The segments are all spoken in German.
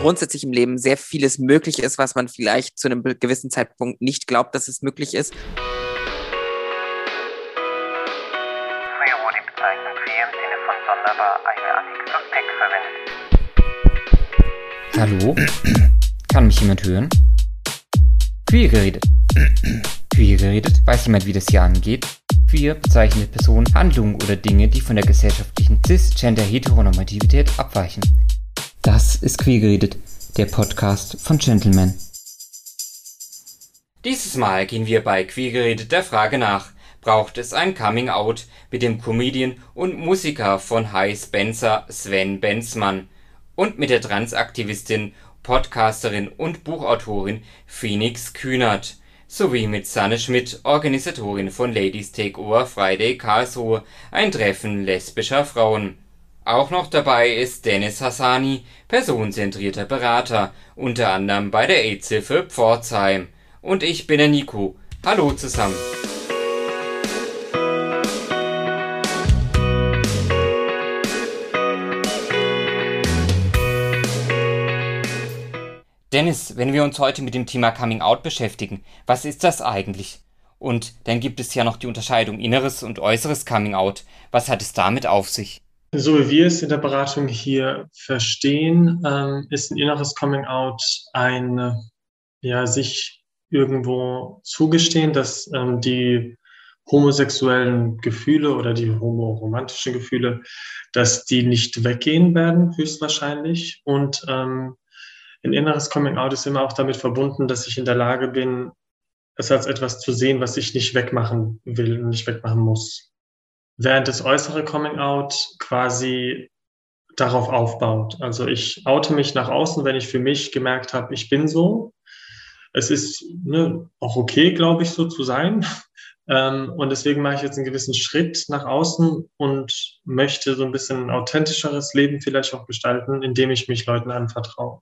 grundsätzlich im Leben sehr vieles möglich ist, was man vielleicht zu einem gewissen Zeitpunkt nicht glaubt, dass es möglich ist. Früher wurde die Bezeichnung queer im Sinne von sonderbar eine Adjektiv verwendet. Hallo? Kann mich jemand hören? Queer geredet. Queer geredet? Weiß jemand, wie das hier angeht? Queer bezeichnet Personen, Handlungen oder Dinge, die von der gesellschaftlichen Cis-Gender-Heteronormativität abweichen. Das ist Queer geredet, der Podcast von Gentleman. Dieses Mal gehen wir bei Queer geredet der Frage nach, braucht es ein Coming Out mit dem Comedian und Musiker von High Spencer Sven Benzmann und mit der Transaktivistin, Podcasterin und Buchautorin Phoenix Kühnert sowie mit Sanne Schmidt, Organisatorin von Ladies Take Over Friday Karlsruhe, ein Treffen lesbischer Frauen. Auch noch dabei ist Dennis Hassani, personenzentrierter Berater, unter anderem bei der AIDS-Hilfe Pforzheim. Und ich bin der Nico. Hallo zusammen. Dennis, wenn wir uns heute mit dem Thema Coming Out beschäftigen, was ist das eigentlich? Und dann gibt es ja noch die Unterscheidung inneres und äußeres Coming Out. Was hat es damit auf sich? So wie wir es in der Beratung hier verstehen, ähm, ist ein inneres Coming Out ein, ja, sich irgendwo zugestehen, dass ähm, die homosexuellen Gefühle oder die homoromantischen Gefühle, dass die nicht weggehen werden, höchstwahrscheinlich. Und ähm, ein inneres Coming Out ist immer auch damit verbunden, dass ich in der Lage bin, es als etwas zu sehen, was ich nicht wegmachen will und nicht wegmachen muss. Während das äußere Coming Out quasi darauf aufbaut. Also ich oute mich nach außen, wenn ich für mich gemerkt habe, ich bin so. Es ist ne, auch okay, glaube ich, so zu sein. Ähm, und deswegen mache ich jetzt einen gewissen Schritt nach außen und möchte so ein bisschen ein authentischeres Leben vielleicht auch gestalten, indem ich mich Leuten anvertraue.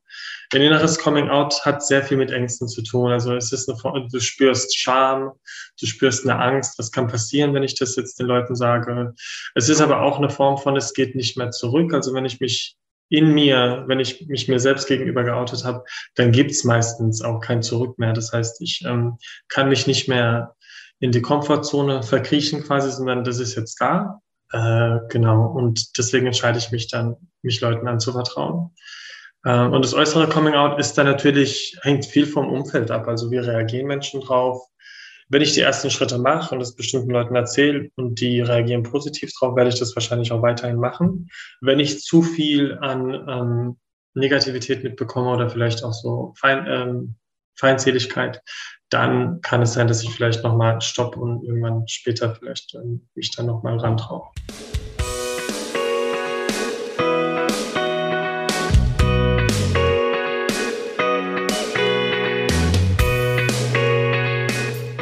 Ein inneres Coming Out hat sehr viel mit Ängsten zu tun. Also es ist eine, du spürst Scham, du spürst eine Angst. Was kann passieren, wenn ich das jetzt den Leuten sage? Es ist aber auch eine Form von, es geht nicht mehr zurück. Also wenn ich mich in mir, wenn ich mich mir selbst gegenüber geoutet habe, dann gibt's meistens auch kein Zurück mehr. Das heißt, ich ähm, kann mich nicht mehr in die Komfortzone verkriechen quasi, sondern das ist jetzt da. Äh, genau. Und deswegen entscheide ich mich dann, mich Leuten anzuvertrauen. Äh, und das äußere Coming Out ist dann natürlich, hängt viel vom Umfeld ab. Also wie reagieren Menschen drauf? Wenn ich die ersten Schritte mache und das bestimmten Leuten erzähle und die reagieren positiv drauf, werde ich das wahrscheinlich auch weiterhin machen. Wenn ich zu viel an ähm, Negativität mitbekomme oder vielleicht auch so Fein, ähm, Feindseligkeit, dann kann es sein, dass ich vielleicht nochmal stopp und irgendwann später vielleicht ähm, mich dann nochmal rantraue.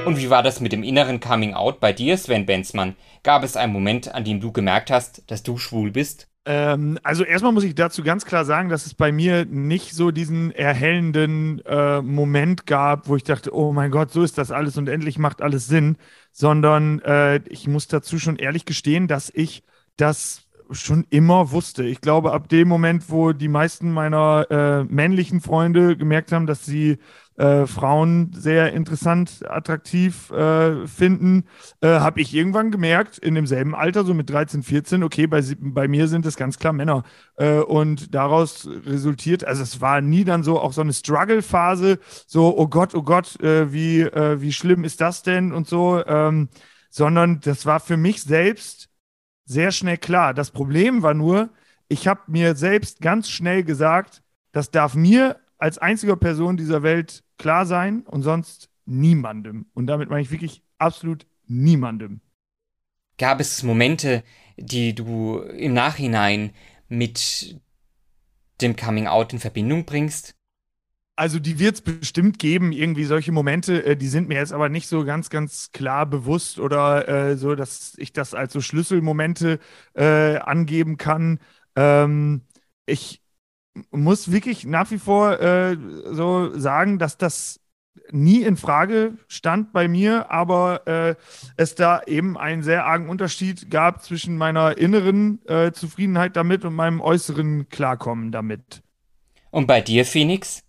Und wie war das mit dem inneren Coming Out bei dir, Sven Benzmann? Gab es einen Moment, an dem du gemerkt hast, dass du schwul bist? Ähm, also erstmal muss ich dazu ganz klar sagen, dass es bei mir nicht so diesen erhellenden äh, Moment gab, wo ich dachte, oh mein Gott, so ist das alles und endlich macht alles Sinn, sondern äh, ich muss dazu schon ehrlich gestehen, dass ich das schon immer wusste. Ich glaube, ab dem Moment, wo die meisten meiner äh, männlichen Freunde gemerkt haben, dass sie äh, Frauen sehr interessant, attraktiv äh, finden, äh, habe ich irgendwann gemerkt, in demselben Alter, so mit 13, 14, okay, bei, bei mir sind es ganz klar Männer. Äh, und daraus resultiert, also es war nie dann so auch so eine Struggle-Phase, so, oh Gott, oh Gott, äh, wie, äh, wie schlimm ist das denn und so, ähm, sondern das war für mich selbst sehr schnell klar. Das Problem war nur, ich habe mir selbst ganz schnell gesagt, das darf mir als einziger Person dieser Welt klar sein und sonst niemandem. Und damit meine ich wirklich absolut niemandem. Gab es Momente, die du im Nachhinein mit dem Coming Out in Verbindung bringst? Also die wird es bestimmt geben, irgendwie solche Momente, äh, die sind mir jetzt aber nicht so ganz, ganz klar bewusst oder äh, so, dass ich das als so Schlüsselmomente äh, angeben kann. Ähm, ich muss wirklich nach wie vor äh, so sagen, dass das nie in Frage stand bei mir, aber äh, es da eben einen sehr argen Unterschied gab zwischen meiner inneren äh, Zufriedenheit damit und meinem äußeren Klarkommen damit. Und bei dir, Phoenix?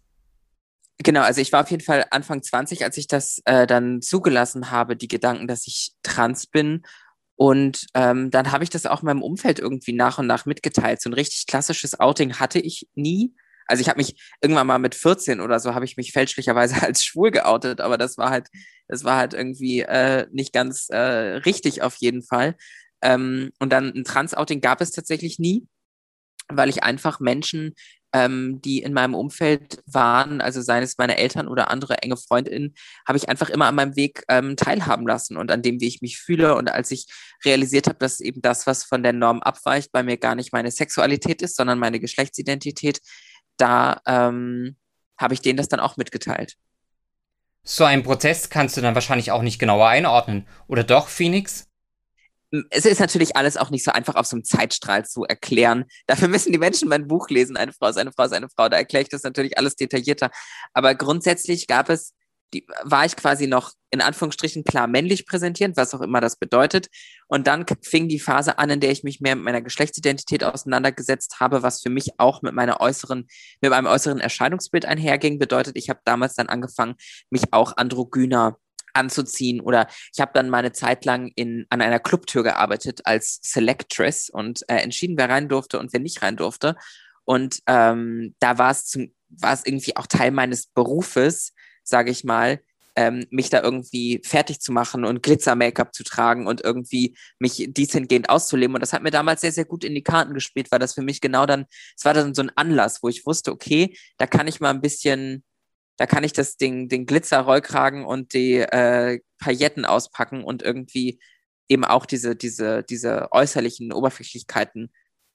Genau, also ich war auf jeden Fall Anfang 20, als ich das äh, dann zugelassen habe, die Gedanken, dass ich trans bin. Und ähm, dann habe ich das auch meinem Umfeld irgendwie nach und nach mitgeteilt. So ein richtig klassisches Outing hatte ich nie. Also ich habe mich irgendwann mal mit 14 oder so habe ich mich fälschlicherweise als schwul geoutet, aber das war halt, das war halt irgendwie äh, nicht ganz äh, richtig auf jeden Fall. Ähm, und dann ein Trans-Outing gab es tatsächlich nie, weil ich einfach Menschen ähm, die in meinem Umfeld waren, also seien es meine Eltern oder andere enge Freundinnen, habe ich einfach immer an meinem Weg ähm, teilhaben lassen und an dem, wie ich mich fühle. Und als ich realisiert habe, dass eben das, was von der Norm abweicht, bei mir gar nicht meine Sexualität ist, sondern meine Geschlechtsidentität, da ähm, habe ich denen das dann auch mitgeteilt. So einen Prozess kannst du dann wahrscheinlich auch nicht genauer einordnen. Oder doch, Phoenix? Es ist natürlich alles auch nicht so einfach auf so einem Zeitstrahl zu erklären. Dafür müssen die Menschen mein Buch lesen. Eine Frau ist eine Frau ist eine Frau. Da erkläre ich das natürlich alles detaillierter. Aber grundsätzlich gab es, die, war ich quasi noch in Anführungsstrichen klar männlich präsentierend, was auch immer das bedeutet. Und dann fing die Phase an, in der ich mich mehr mit meiner Geschlechtsidentität auseinandergesetzt habe, was für mich auch mit meiner äußeren, mit meinem äußeren Erscheinungsbild einherging. Bedeutet, ich habe damals dann angefangen, mich auch androgyner anzuziehen. Oder ich habe dann meine Zeit lang in, an einer Clubtür gearbeitet als Selectress und äh, entschieden, wer rein durfte und wer nicht rein durfte. Und ähm, da war es zum, war es irgendwie auch Teil meines Berufes, sage ich mal, ähm, mich da irgendwie fertig zu machen und Glitzer-Make-up zu tragen und irgendwie mich dies hingehend auszuleben. Und das hat mir damals sehr, sehr gut in die Karten gespielt, weil das für mich genau dann, es war dann so ein Anlass, wo ich wusste, okay, da kann ich mal ein bisschen da kann ich das Ding, den Glitzer-Rollkragen und die äh, Pailletten auspacken und irgendwie eben auch diese, diese, diese äußerlichen Oberflächlichkeiten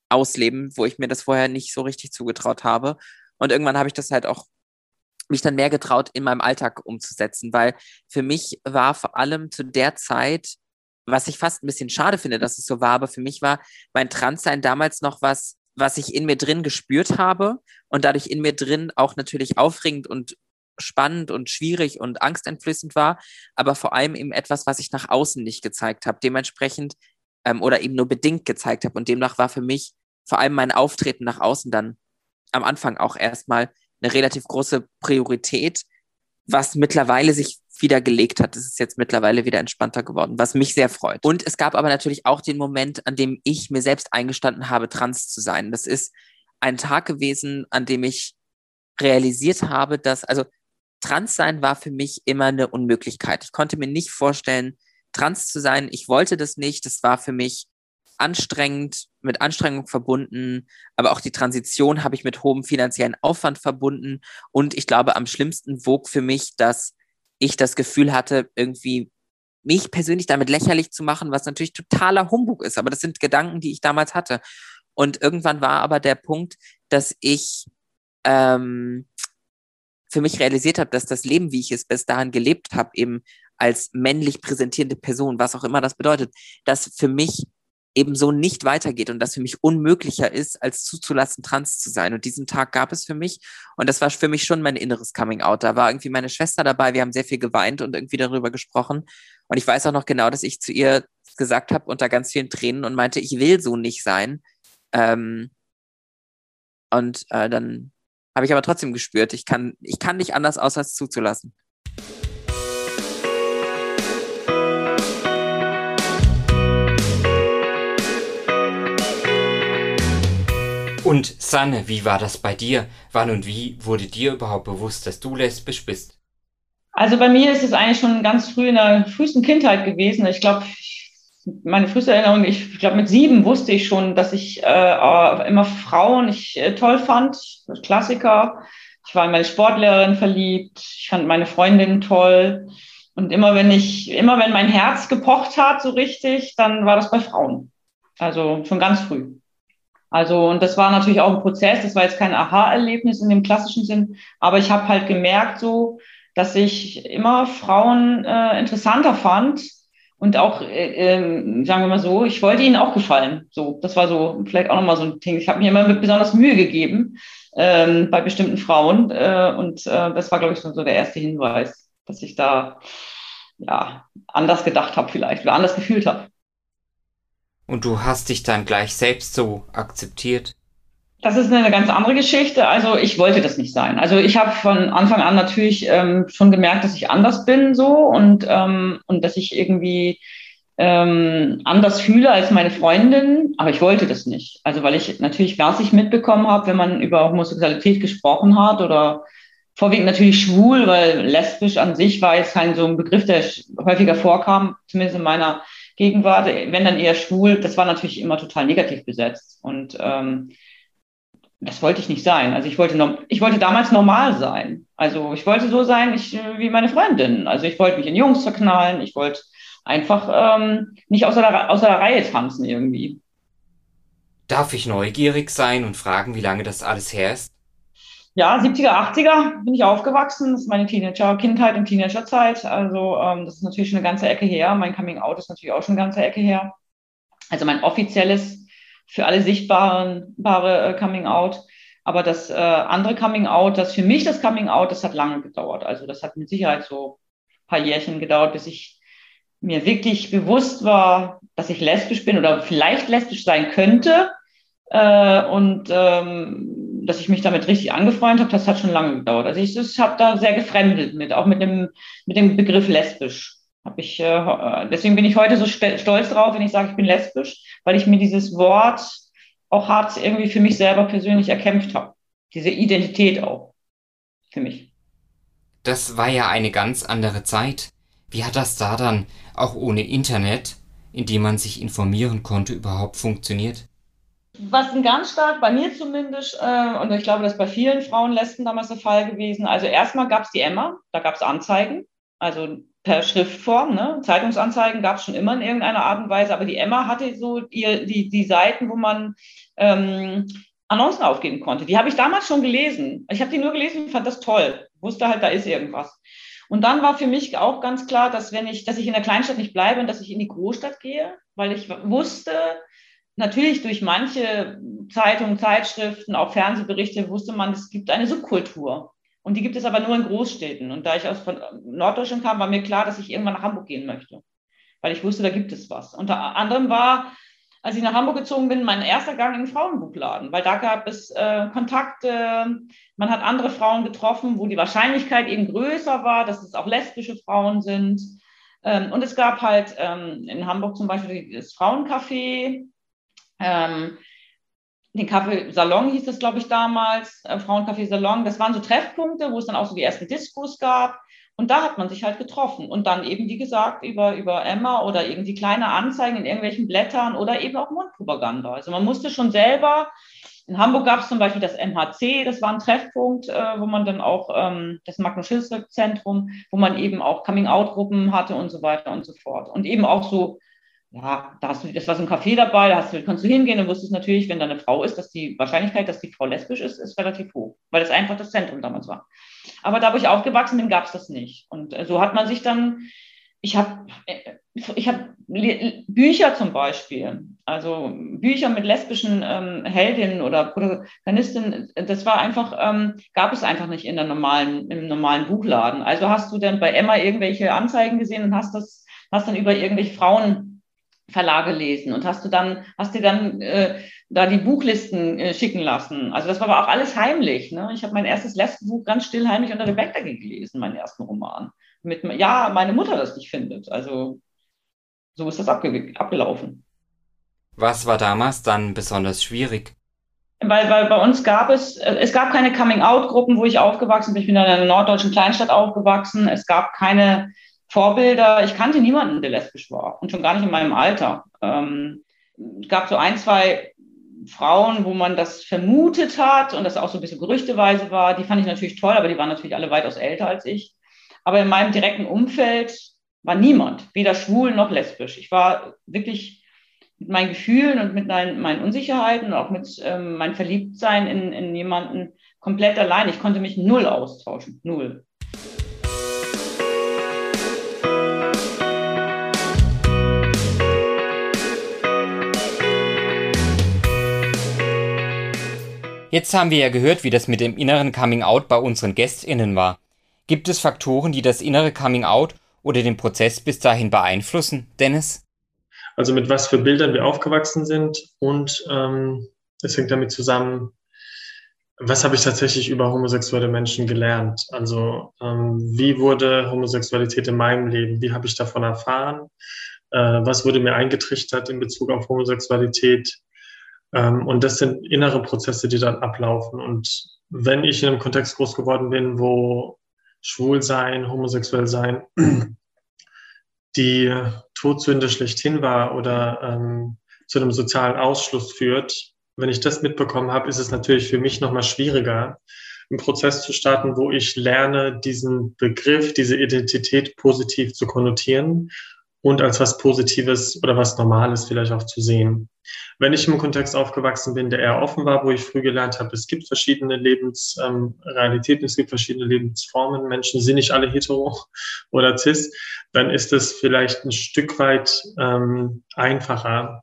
ausleben, wo ich mir das vorher nicht so richtig zugetraut habe. Und irgendwann habe ich das halt auch mich dann mehr getraut, in meinem Alltag umzusetzen, weil für mich war vor allem zu der Zeit, was ich fast ein bisschen schade finde, dass es so war, aber für mich war mein Transsein damals noch was, was ich in mir drin gespürt habe und dadurch in mir drin auch natürlich aufregend und spannend und schwierig und angsteinflößend war, aber vor allem eben etwas, was ich nach außen nicht gezeigt habe. Dementsprechend ähm, oder eben nur bedingt gezeigt habe. Und demnach war für mich vor allem mein Auftreten nach außen dann am Anfang auch erstmal eine relativ große Priorität, was mittlerweile sich wieder gelegt hat. Es ist jetzt mittlerweile wieder entspannter geworden, was mich sehr freut. Und es gab aber natürlich auch den Moment, an dem ich mir selbst eingestanden habe, trans zu sein. Das ist ein Tag gewesen, an dem ich realisiert habe, dass, also trans sein war für mich immer eine Unmöglichkeit. Ich konnte mir nicht vorstellen, trans zu sein. Ich wollte das nicht. Das war für mich anstrengend, mit Anstrengung verbunden. Aber auch die Transition habe ich mit hohem finanziellen Aufwand verbunden. Und ich glaube, am schlimmsten wog für mich, dass ich das Gefühl hatte, irgendwie mich persönlich damit lächerlich zu machen, was natürlich totaler Humbug ist. Aber das sind Gedanken, die ich damals hatte. Und irgendwann war aber der Punkt, dass ich ähm, für mich realisiert habe, dass das Leben, wie ich es bis dahin gelebt habe, eben als männlich präsentierende Person, was auch immer das bedeutet, dass für mich eben so nicht weitergeht und das für mich unmöglicher ist, als zuzulassen, trans zu sein. Und diesen Tag gab es für mich und das war für mich schon mein inneres Coming-out. Da war irgendwie meine Schwester dabei, wir haben sehr viel geweint und irgendwie darüber gesprochen. Und ich weiß auch noch genau, dass ich zu ihr gesagt habe unter ganz vielen Tränen und meinte, ich will so nicht sein. Ähm, und äh, dann habe ich aber trotzdem gespürt, ich kann, ich kann nicht anders, außer es zuzulassen. Und Sanne, wie war das bei dir? Wann und wie wurde dir überhaupt bewusst, dass du lesbisch bist? Also bei mir ist es eigentlich schon ganz früh in der frühesten Kindheit gewesen. Ich glaube, meine früheste Erinnerung, ich glaube, mit sieben wusste ich schon, dass ich äh, immer Frauen ich äh, toll fand, Klassiker. Ich war in meine Sportlehrerin verliebt, ich fand meine Freundin toll. Und immer wenn ich, immer wenn mein Herz gepocht hat, so richtig, dann war das bei Frauen. Also schon ganz früh. Also, und das war natürlich auch ein Prozess, das war jetzt kein Aha-Erlebnis in dem klassischen Sinn, aber ich habe halt gemerkt so, dass ich immer Frauen äh, interessanter fand und auch, äh, äh, sagen wir mal so, ich wollte ihnen auch gefallen. So, das war so vielleicht auch nochmal so ein Ding. Ich habe mir immer besonders Mühe gegeben ähm, bei bestimmten Frauen. Äh, und äh, das war, glaube ich, so der erste Hinweis, dass ich da ja anders gedacht habe vielleicht oder anders gefühlt habe. Und du hast dich dann gleich selbst so akzeptiert? Das ist eine ganz andere Geschichte. Also ich wollte das nicht sein. Also ich habe von Anfang an natürlich ähm, schon gemerkt, dass ich anders bin so und, ähm, und dass ich irgendwie ähm, anders fühle als meine Freundin, aber ich wollte das nicht. Also weil ich natürlich gar nicht mitbekommen habe, wenn man über Homosexualität gesprochen hat oder vorwiegend natürlich schwul, weil lesbisch an sich war jetzt kein so ein Begriff, der häufiger vorkam, zumindest in meiner Gegenwart. Wenn dann eher schwul, das war natürlich immer total negativ besetzt und ähm, das wollte ich nicht sein. Also ich wollte, ich wollte damals normal sein. Also ich wollte so sein ich, wie meine Freundin. Also ich wollte mich in Jungs verknallen. Ich wollte einfach ähm, nicht außer der, außer der Reihe tanzen irgendwie. Darf ich neugierig sein und fragen, wie lange das alles her ist? Ja, 70er, 80er bin ich aufgewachsen. Das ist meine Teenager, Kindheit und Teenagerzeit. Also ähm, das ist natürlich schon eine ganze Ecke her. Mein Coming Out ist natürlich auch schon eine ganze Ecke her. Also mein offizielles, für alle sichtbaren äh, Coming Out. Aber das äh, andere Coming Out, das für mich das Coming Out, das hat lange gedauert. Also das hat mit Sicherheit so ein paar Jährchen gedauert, bis ich mir wirklich bewusst war, dass ich lesbisch bin oder vielleicht lesbisch sein könnte äh, und ähm, dass ich mich damit richtig angefreundet habe, das hat schon lange gedauert. Also ich, ich habe da sehr gefremdet mit, auch mit dem, mit dem Begriff lesbisch. Hab ich, äh, deswegen bin ich heute so stolz drauf, wenn ich sage, ich bin lesbisch, weil ich mir dieses Wort auch hart irgendwie für mich selber persönlich erkämpft habe. Diese Identität auch für mich. Das war ja eine ganz andere Zeit. Wie hat das da dann auch ohne Internet, in dem man sich informieren konnte, überhaupt funktioniert? Was ein ganz stark, bei mir zumindest, äh, und ich glaube, das ist bei vielen Frauen Lesben damals der Fall gewesen. Also erstmal gab es die Emma, da gab es Anzeigen, also per Schriftform, ne? Zeitungsanzeigen gab es schon immer in irgendeiner Art und Weise, aber die Emma hatte so ihr, die, die Seiten, wo man ähm, Annoncen aufgeben konnte. Die habe ich damals schon gelesen. Ich habe die nur gelesen und fand das toll. Wusste halt, da ist irgendwas. Und dann war für mich auch ganz klar, dass wenn ich, dass ich in der Kleinstadt nicht bleibe und dass ich in die Großstadt gehe, weil ich wusste, natürlich durch manche Zeitungen, Zeitschriften, auch Fernsehberichte wusste man, es gibt eine Subkultur. Und die gibt es aber nur in Großstädten. Und da ich aus Norddeutschland kam, war mir klar, dass ich irgendwann nach Hamburg gehen möchte. Weil ich wusste, da gibt es was. Unter anderem war als ich nach Hamburg gezogen bin, mein erster Gang in den Frauenbuchladen, weil da gab es äh, Kontakte, man hat andere Frauen getroffen, wo die Wahrscheinlichkeit eben größer war, dass es auch lesbische Frauen sind. Ähm, und es gab halt ähm, in Hamburg zum Beispiel das Frauencafé, ähm, den Café Salon hieß das, glaube ich, damals, äh, Frauencafé Salon. Das waren so Treffpunkte, wo es dann auch so die ersten Diskos gab. Und da hat man sich halt getroffen. Und dann eben, wie gesagt, über, über Emma oder irgendwie kleine Anzeigen in irgendwelchen Blättern oder eben auch Mundpropaganda. Also man musste schon selber, in Hamburg gab es zum Beispiel das MHC, das war ein Treffpunkt, äh, wo man dann auch ähm, das Magnus-Schilsberg-Zentrum, wo man eben auch Coming-out-Gruppen hatte und so weiter und so fort. Und eben auch so ja, da hast du, das war so ein Café dabei, da hast du, kannst du hingehen und wusstest natürlich, wenn da eine Frau ist, dass die Wahrscheinlichkeit, dass die Frau lesbisch ist, ist relativ hoch, weil das einfach das Zentrum damals war. Aber da, wo ich aufgewachsen bin, gab es das nicht. Und äh, so hat man sich dann, ich habe äh, ich hab Bücher zum Beispiel, also Bücher mit lesbischen ähm, Heldinnen oder Protagonistinnen, das war einfach, ähm, gab es einfach nicht in der normalen, im normalen Buchladen. Also hast du dann bei Emma irgendwelche Anzeigen gesehen und hast das, hast dann über irgendwelche Frauen Verlage lesen und hast du dann, hast dir dann äh, da die Buchlisten äh, schicken lassen. Also das war aber auch alles heimlich. Ne? Ich habe mein erstes Lesbenbuch ganz still heimlich unter der Bettdecke gelesen, meinen ersten Roman. Mit, ja, meine Mutter das nicht findet. Also so ist das abge abgelaufen. Was war damals dann besonders schwierig? Weil, weil bei uns gab es, äh, es gab keine Coming-out-Gruppen, wo ich aufgewachsen bin. Ich bin in einer norddeutschen Kleinstadt aufgewachsen. Es gab keine Vorbilder, ich kannte niemanden, der lesbisch war und schon gar nicht in meinem Alter. Ähm, es gab so ein, zwei Frauen, wo man das vermutet hat und das auch so ein bisschen gerüchteweise war. Die fand ich natürlich toll, aber die waren natürlich alle weitaus älter als ich. Aber in meinem direkten Umfeld war niemand, weder schwul noch lesbisch. Ich war wirklich mit meinen Gefühlen und mit meinen, Unsicherheiten und auch mit ähm, meinem Verliebtsein in, in jemanden komplett allein. Ich konnte mich null austauschen, null. Jetzt haben wir ja gehört, wie das mit dem inneren Coming Out bei unseren GästInnen war. Gibt es Faktoren, die das innere Coming Out oder den Prozess bis dahin beeinflussen, Dennis? Also mit was für Bildern wir aufgewachsen sind und ähm, es hängt damit zusammen, was habe ich tatsächlich über homosexuelle Menschen gelernt? Also ähm, wie wurde Homosexualität in meinem Leben? Wie habe ich davon erfahren? Äh, was wurde mir eingetrichtert in Bezug auf Homosexualität? Ähm, und das sind innere Prozesse, die dann ablaufen. Und wenn ich in einem Kontext groß geworden bin, wo schwul sein, homosexuell sein, die Todsünde schlechthin war oder ähm, zu einem sozialen Ausschluss führt, wenn ich das mitbekommen habe, ist es natürlich für mich nochmal schwieriger, einen Prozess zu starten, wo ich lerne, diesen Begriff, diese Identität positiv zu konnotieren und als was Positives oder was Normales vielleicht auch zu sehen. Wenn ich im Kontext aufgewachsen bin, der eher offen war, wo ich früh gelernt habe, es gibt verschiedene Lebensrealitäten, ähm, es gibt verschiedene Lebensformen, Menschen sind nicht alle hetero oder cis, dann ist es vielleicht ein Stück weit ähm, einfacher,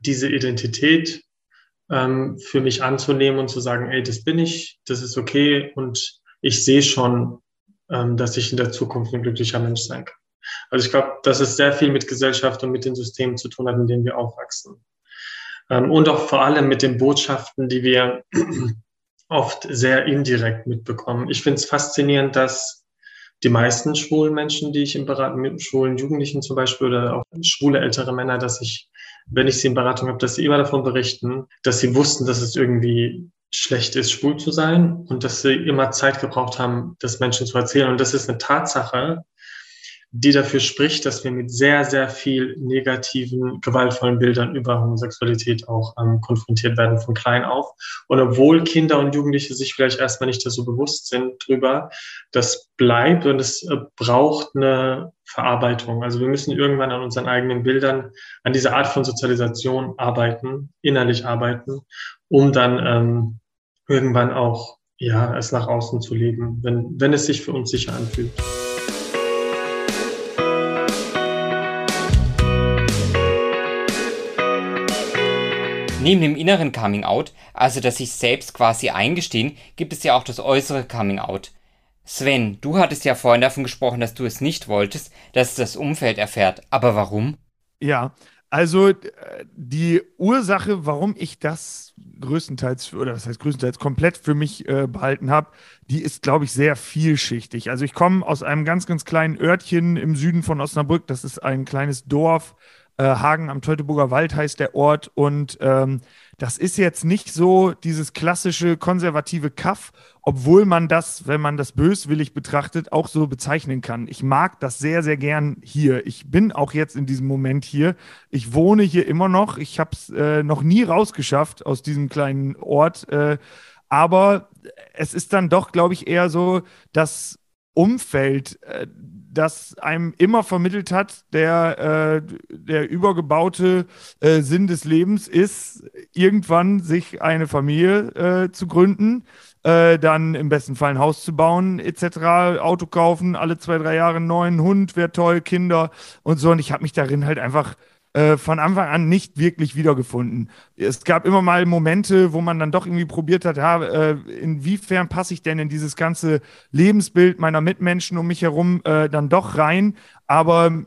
diese Identität ähm, für mich anzunehmen und zu sagen, ey, das bin ich, das ist okay und ich sehe schon, ähm, dass ich in der Zukunft ein glücklicher Mensch sein kann. Also ich glaube, dass es sehr viel mit Gesellschaft und mit den Systemen zu tun hat, in denen wir aufwachsen. Ähm, und auch vor allem mit den Botschaften, die wir oft sehr indirekt mitbekommen. Ich finde es faszinierend, dass die meisten schwulen Menschen, die ich im Beraten mit schwulen Jugendlichen zum Beispiel oder auch schwule ältere Männer, dass ich wenn ich sie in Beratung habe, dass sie immer davon berichten, dass sie wussten, dass es irgendwie schlecht ist, schwul zu sein und dass sie immer Zeit gebraucht haben, das Menschen zu erzählen. Und das ist eine Tatsache, die dafür spricht, dass wir mit sehr, sehr viel negativen, gewaltvollen Bildern über Homosexualität auch ähm, konfrontiert werden von klein auf. Und obwohl Kinder und Jugendliche sich vielleicht erstmal nicht so bewusst sind drüber, das bleibt und es äh, braucht eine Verarbeitung. Also wir müssen irgendwann an unseren eigenen Bildern, an dieser Art von Sozialisation arbeiten, innerlich arbeiten, um dann ähm, irgendwann auch ja, es nach außen zu leben, wenn, wenn es sich für uns sicher anfühlt. Neben dem inneren Coming Out, also das sich selbst quasi eingestehen, gibt es ja auch das äußere Coming Out. Sven, du hattest ja vorhin davon gesprochen, dass du es nicht wolltest, dass das Umfeld erfährt. Aber warum? Ja, also äh, die Ursache, warum ich das größtenteils, oder das heißt größtenteils komplett für mich äh, behalten habe, die ist, glaube ich, sehr vielschichtig. Also ich komme aus einem ganz, ganz kleinen Örtchen im Süden von Osnabrück. Das ist ein kleines Dorf äh, Hagen am Teutoburger Wald heißt der Ort. Und ähm, das ist jetzt nicht so dieses klassische konservative Kaff, obwohl man das, wenn man das böswillig betrachtet, auch so bezeichnen kann. Ich mag das sehr, sehr gern hier. Ich bin auch jetzt in diesem Moment hier. Ich wohne hier immer noch. Ich habe es äh, noch nie rausgeschafft aus diesem kleinen Ort. Äh, aber es ist dann doch, glaube ich, eher so, das Umfeld, äh, das einem immer vermittelt hat, der, äh, der übergebaute äh, Sinn des Lebens ist, irgendwann sich eine Familie zu gründen, dann im besten Fall ein Haus zu bauen, etc., Auto kaufen, alle zwei, drei Jahre einen neuen Hund, wäre toll, Kinder und so. Und ich habe mich darin halt einfach äh, von Anfang an nicht wirklich wiedergefunden. Es gab immer mal Momente, wo man dann doch irgendwie probiert hat, ja, äh, inwiefern passe ich denn in dieses ganze Lebensbild meiner Mitmenschen um mich herum äh, dann doch rein. Aber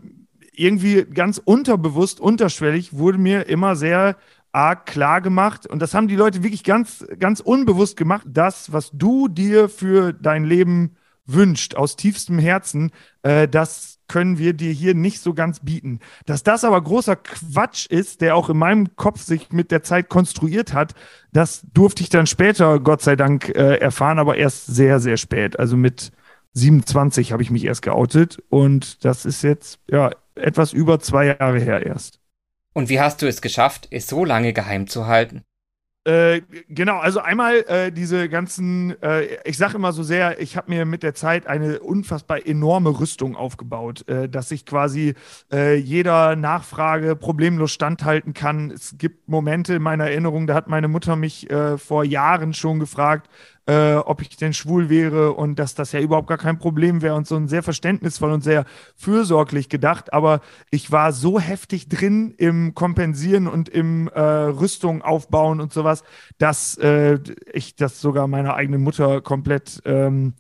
irgendwie ganz unterbewusst, unterschwellig wurde mir immer sehr arg klar gemacht, und das haben die Leute wirklich ganz, ganz unbewusst gemacht, das, was du dir für dein Leben wünscht, aus tiefstem Herzen, äh, das können wir dir hier nicht so ganz bieten. Dass das aber großer Quatsch ist, der auch in meinem Kopf sich mit der Zeit konstruiert hat, das durfte ich dann später, Gott sei Dank, äh, erfahren, aber erst sehr, sehr spät. Also mit 27 habe ich mich erst geoutet und das ist jetzt ja etwas über zwei Jahre her erst. Und wie hast du es geschafft, es so lange geheim zu halten? Äh, genau, also einmal äh, diese ganzen, äh, ich sage immer so sehr, ich habe mir mit der Zeit eine unfassbar enorme Rüstung aufgebaut, äh, dass ich quasi äh, jeder Nachfrage problemlos standhalten kann. Es gibt Momente in meiner Erinnerung, da hat meine Mutter mich vor Jahren schon gefragt, äh, ob ich denn schwul wäre und dass das ja überhaupt gar kein Problem wäre und so ein sehr verständnisvoll und sehr fürsorglich gedacht. Aber ich war so heftig drin im Kompensieren und im äh, Rüstung aufbauen und sowas, dass äh, ich das sogar meiner eigenen Mutter komplett ähm,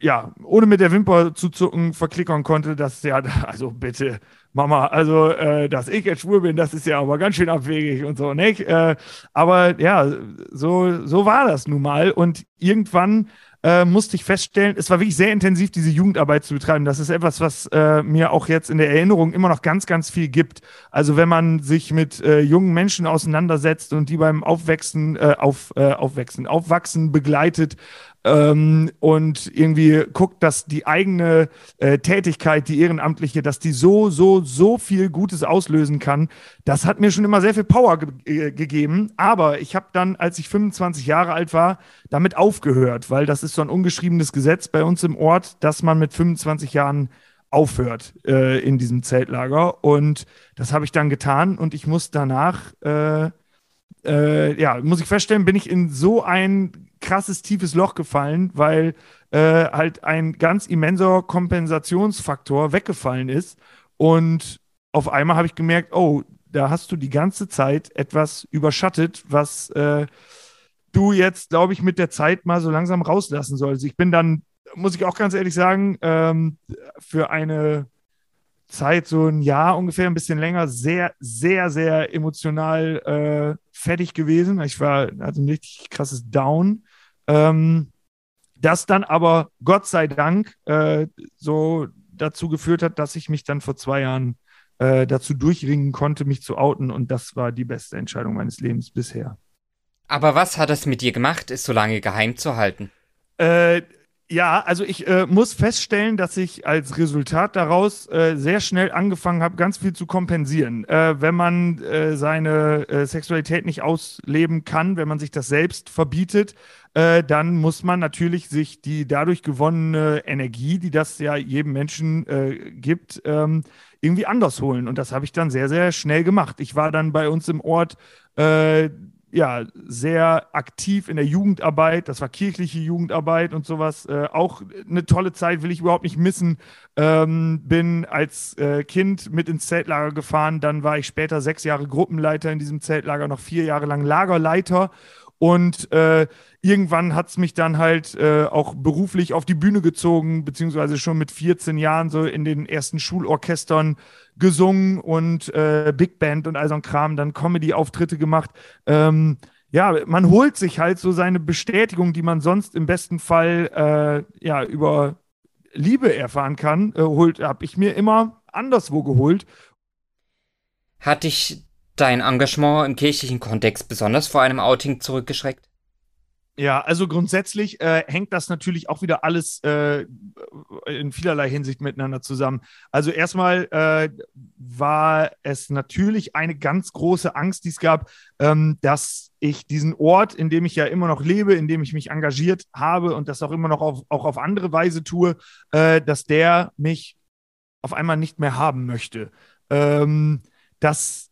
ja, ohne mit der Wimper zu zucken, verklickern konnte, dass ja, also bitte, Mama, also, äh, dass ich jetzt schwul bin, das ist ja aber ganz schön abwegig und so, nicht? Äh, aber ja, so, so war das nun mal. Und irgendwann äh, musste ich feststellen, es war wirklich sehr intensiv, diese Jugendarbeit zu betreiben. Das ist etwas, was äh, mir auch jetzt in der Erinnerung immer noch ganz, ganz viel gibt. Also wenn man sich mit äh, jungen Menschen auseinandersetzt und die beim Aufwachsen, äh, auf, äh, Aufwachsen, Aufwachsen begleitet, ähm, und irgendwie guckt, dass die eigene äh, Tätigkeit, die ehrenamtliche, dass die so, so, so viel Gutes auslösen kann. Das hat mir schon immer sehr viel Power ge äh, gegeben. Aber ich habe dann, als ich 25 Jahre alt war, damit aufgehört, weil das ist so ein ungeschriebenes Gesetz bei uns im Ort, dass man mit 25 Jahren aufhört äh, in diesem Zeltlager. Und das habe ich dann getan und ich muss danach, äh, äh, ja, muss ich feststellen, bin ich in so ein krasses tiefes Loch gefallen, weil äh, halt ein ganz immenser Kompensationsfaktor weggefallen ist. Und auf einmal habe ich gemerkt, oh, da hast du die ganze Zeit etwas überschattet, was äh, du jetzt, glaube ich, mit der Zeit mal so langsam rauslassen solltest. Ich bin dann, muss ich auch ganz ehrlich sagen, ähm, für eine Zeit, so ein Jahr ungefähr, ein bisschen länger, sehr, sehr, sehr emotional äh, fertig gewesen. Ich war, hatte ein richtig krasses Down. Ähm, das dann aber Gott sei Dank äh, so dazu geführt hat, dass ich mich dann vor zwei Jahren äh, dazu durchringen konnte, mich zu outen. Und das war die beste Entscheidung meines Lebens bisher. Aber was hat es mit dir gemacht, es so lange geheim zu halten? Äh, ja, also ich äh, muss feststellen, dass ich als Resultat daraus äh, sehr schnell angefangen habe, ganz viel zu kompensieren. Äh, wenn man äh, seine äh, Sexualität nicht ausleben kann, wenn man sich das selbst verbietet, äh, dann muss man natürlich sich die dadurch gewonnene Energie, die das ja jedem Menschen gibt, ähm, irgendwie anders holen. Und das habe ich dann sehr, sehr schnell gemacht. Ich war dann bei uns im Ort ja, sehr aktiv in der Jugendarbeit. Das war kirchliche Jugendarbeit und sowas. Äh, auch eine tolle Zeit, will ich überhaupt nicht missen. Ähm, bin als äh, Kind mit ins Zeltlager gefahren. Dann war ich später sechs Jahre Gruppenleiter in diesem Zeltlager, noch vier Jahre lang Lagerleiter. Und äh, irgendwann hat es mich dann halt äh, auch beruflich auf die Bühne gezogen, beziehungsweise schon mit 14 Jahren so in den ersten Schulorchestern gesungen und äh, Big Band und all so ein Kram, dann Comedy-Auftritte gemacht. Ähm, ja, man holt sich halt so seine Bestätigung, die man sonst im besten Fall äh, ja über Liebe erfahren kann, äh, holt, habe ich mir immer anderswo geholt. Hat dich dein Engagement im kirchlichen Kontext besonders vor einem Outing zurückgeschreckt? Ja, also grundsätzlich äh, hängt das natürlich auch wieder alles äh, in vielerlei Hinsicht miteinander zusammen. Also erstmal äh, war es natürlich eine ganz große Angst, die es gab, ähm, dass ich diesen Ort, in dem ich ja immer noch lebe, in dem ich mich engagiert habe und das auch immer noch auf, auch auf andere Weise tue, äh, dass der mich auf einmal nicht mehr haben möchte. Ähm, das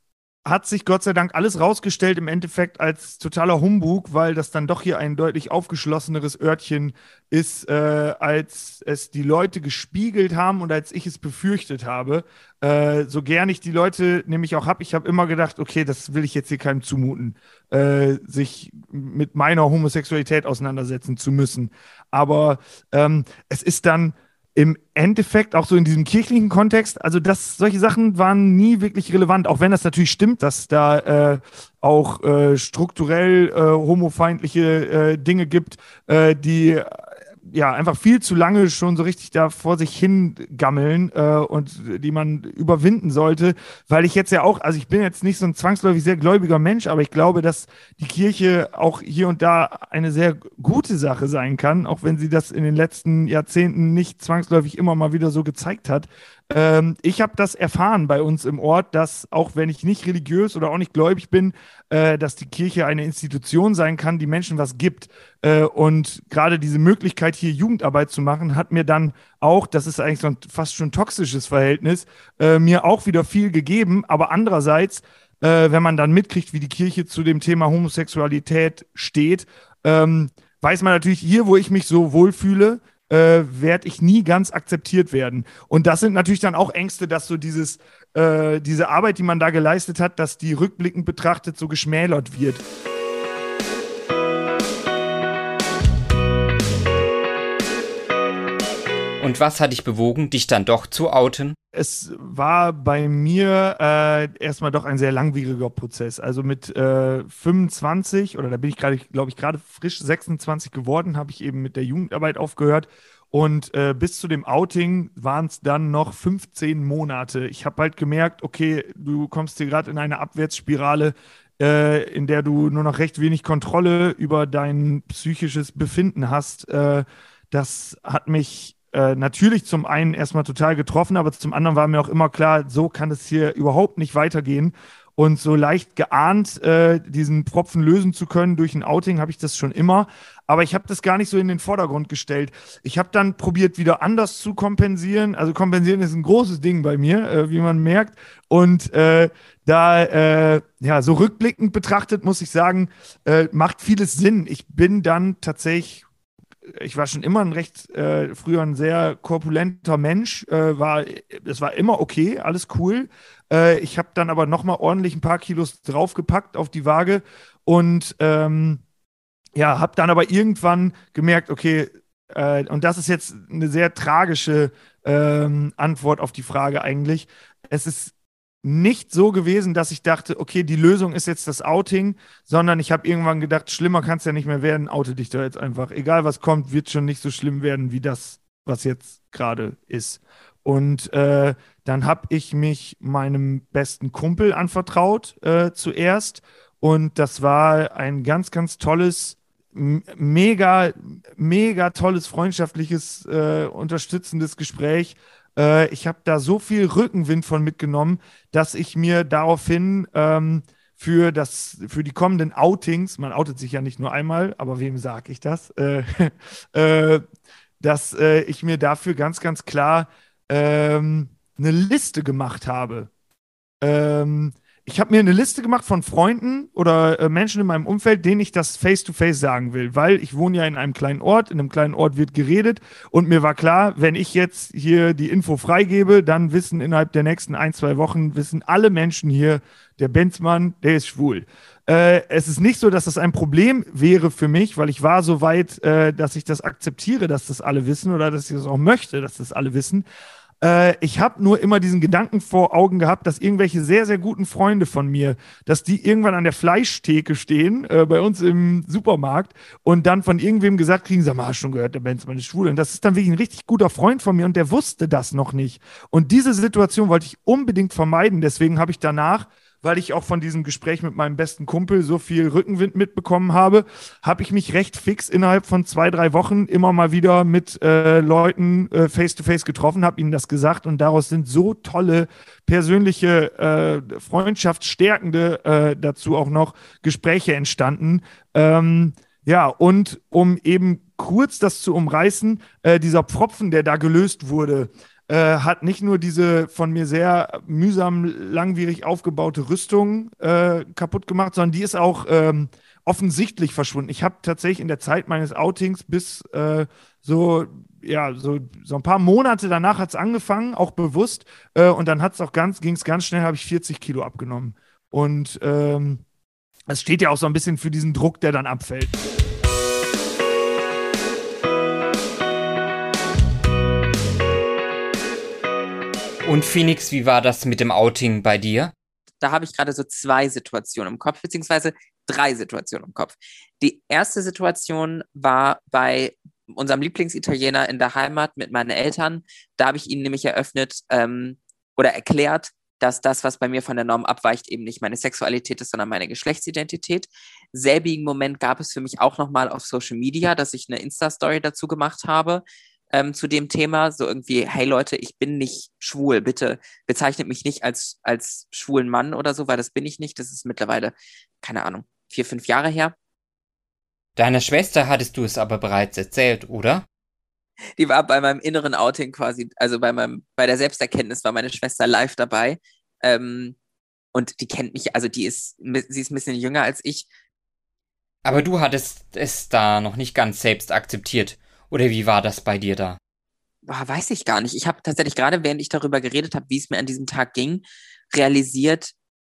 hat sich Gott sei Dank alles rausgestellt im Endeffekt als totaler Humbug, weil das dann doch hier ein deutlich aufgeschlosseneres Örtchen ist, äh, als es die Leute gespiegelt haben und als ich es befürchtet habe. Äh, so gern ich die Leute nämlich auch habe, ich habe immer gedacht, okay, das will ich jetzt hier keinem zumuten, äh, sich mit meiner Homosexualität auseinandersetzen zu müssen. Aber ähm, es ist dann im Endeffekt auch so in diesem kirchlichen Kontext, also das, solche Sachen waren nie wirklich relevant, auch wenn das natürlich stimmt, dass da äh, auch äh, strukturell äh, homofeindliche äh, Dinge gibt, äh, die ja, einfach viel zu lange schon so richtig da vor sich hin gammeln äh, und die man überwinden sollte, weil ich jetzt ja auch, also ich bin jetzt nicht so ein zwangsläufig sehr gläubiger Mensch, aber ich glaube, dass die Kirche auch hier und da eine sehr gute Sache sein kann, auch wenn sie das in den letzten Jahrzehnten nicht zwangsläufig immer mal wieder so gezeigt hat. Ähm, ich habe das erfahren bei uns im Ort, dass auch wenn ich nicht religiös oder auch nicht gläubig bin, äh, dass die Kirche eine Institution sein kann, die Menschen was gibt. Äh, und gerade diese Möglichkeit, hier Jugendarbeit zu machen, hat mir dann auch, das ist eigentlich so ein fast schon toxisches Verhältnis, äh, mir auch wieder viel gegeben. Aber andererseits, äh, wenn man dann mitkriegt, wie die Kirche zu dem Thema Homosexualität steht, ähm, weiß man natürlich hier, wo ich mich so wohlfühle, äh, werde ich nie ganz akzeptiert werden. Und das sind natürlich dann auch Ängste, dass so dieses, äh, diese Arbeit, die man da geleistet hat, dass die rückblickend betrachtet so geschmälert wird. Und was hat dich bewogen, dich dann doch zu outen? es war bei mir äh, erstmal doch ein sehr langwieriger Prozess. Also mit äh, 25 oder da bin ich gerade, glaube ich, gerade frisch 26 geworden, habe ich eben mit der Jugendarbeit aufgehört. Und äh, bis zu dem Outing waren es dann noch 15 Monate. Ich habe halt gemerkt, okay, du kommst hier gerade in eine Abwärtsspirale, äh, in der du nur noch recht wenig Kontrolle über dein psychisches Befinden hast. Äh, das hat mich äh, natürlich zum einen erstmal total getroffen, aber zum anderen war mir auch immer klar, so kann es hier überhaupt nicht weitergehen. Und so leicht geahnt, äh, diesen Pfropfen lösen zu können durch ein Outing, habe ich das schon immer. Aber ich habe das gar nicht so in den Vordergrund gestellt. Ich habe dann probiert, wieder anders zu kompensieren. Also kompensieren ist ein großes Ding bei mir, äh, wie man merkt. Und äh, da, äh, ja, so rückblickend betrachtet, muss ich sagen, äh, macht vieles Sinn. Ich bin dann tatsächlich ich war schon immer ein recht, äh, früher ein sehr korpulenter Mensch, äh, war, es war immer okay, alles cool. Äh, ich habe dann aber nochmal ordentlich ein paar Kilos draufgepackt auf die Waage und ähm, ja, habe dann aber irgendwann gemerkt, okay, äh, und das ist jetzt eine sehr tragische ähm, Antwort auf die Frage eigentlich. Es ist nicht so gewesen, dass ich dachte, okay, die Lösung ist jetzt das Outing, sondern ich habe irgendwann gedacht, schlimmer kann es ja nicht mehr werden, oute dich doch jetzt einfach. Egal was kommt, wird schon nicht so schlimm werden wie das, was jetzt gerade ist. Und äh, dann habe ich mich meinem besten Kumpel anvertraut äh, zuerst. Und das war ein ganz, ganz tolles, mega, mega tolles, freundschaftliches, äh, unterstützendes Gespräch. Äh, ich habe da so viel Rückenwind von mitgenommen, dass ich mir daraufhin ähm, für, das, für die kommenden Outings, man outet sich ja nicht nur einmal, aber wem sage ich das, äh, äh, dass äh, ich mir dafür ganz, ganz klar ähm, eine Liste gemacht habe. Ähm, ich habe mir eine Liste gemacht von Freunden oder äh, Menschen in meinem Umfeld, denen ich das face-to-face -face sagen will, weil ich wohne ja in einem kleinen Ort, in einem kleinen Ort wird geredet und mir war klar, wenn ich jetzt hier die Info freigebe, dann wissen innerhalb der nächsten ein, zwei Wochen, wissen alle Menschen hier, der Benzmann, der ist schwul. Äh, es ist nicht so, dass das ein Problem wäre für mich, weil ich war so weit, äh, dass ich das akzeptiere, dass das alle wissen oder dass ich das auch möchte, dass das alle wissen. Äh, ich habe nur immer diesen Gedanken vor Augen gehabt, dass irgendwelche sehr, sehr guten Freunde von mir, dass die irgendwann an der Fleischtheke stehen, äh, bei uns im Supermarkt, und dann von irgendwem gesagt kriegen, sag mal, hast schon gehört, der Benzmann ist schwul. Und das ist dann wirklich ein richtig guter Freund von mir und der wusste das noch nicht. Und diese Situation wollte ich unbedingt vermeiden. Deswegen habe ich danach weil ich auch von diesem Gespräch mit meinem besten Kumpel so viel Rückenwind mitbekommen habe, habe ich mich recht fix innerhalb von zwei, drei Wochen immer mal wieder mit äh, Leuten äh, face-to-face getroffen, habe ihnen das gesagt und daraus sind so tolle persönliche, äh, freundschaftsstärkende äh, dazu auch noch Gespräche entstanden. Ähm, ja, und um eben kurz das zu umreißen, äh, dieser Pfropfen, der da gelöst wurde, äh, hat nicht nur diese von mir sehr mühsam, langwierig aufgebaute Rüstung äh, kaputt gemacht, sondern die ist auch ähm, offensichtlich verschwunden. Ich habe tatsächlich in der Zeit meines Outings bis äh, so ja, so, so ein paar Monate danach hat es angefangen, auch bewusst. Äh, und dann hat's auch ganz, ging es ganz schnell, habe ich 40 Kilo abgenommen. Und ähm, das steht ja auch so ein bisschen für diesen Druck, der dann abfällt. Und Phoenix, wie war das mit dem Outing bei dir? Da habe ich gerade so zwei Situationen im Kopf, beziehungsweise drei Situationen im Kopf. Die erste Situation war bei unserem Lieblingsitaliener in der Heimat mit meinen Eltern. Da habe ich ihnen nämlich eröffnet ähm, oder erklärt, dass das, was bei mir von der Norm abweicht, eben nicht meine Sexualität ist, sondern meine Geschlechtsidentität. Selbigen Moment gab es für mich auch nochmal auf Social Media, dass ich eine Insta-Story dazu gemacht habe, ähm, zu dem Thema. So irgendwie, hey Leute, ich bin nicht schwul, bitte bezeichnet mich nicht als, als schwulen Mann oder so, weil das bin ich nicht. Das ist mittlerweile, keine Ahnung, vier, fünf Jahre her. Deiner Schwester hattest du es aber bereits erzählt, oder? Die war bei meinem inneren Outing quasi, also bei meinem, bei der Selbsterkenntnis war meine Schwester live dabei. Ähm, und die kennt mich, also die ist, sie ist ein bisschen jünger als ich. Aber du hattest es da noch nicht ganz selbst akzeptiert. Oder wie war das bei dir da? Boah, weiß ich gar nicht. Ich habe tatsächlich gerade, während ich darüber geredet habe, wie es mir an diesem Tag ging, realisiert,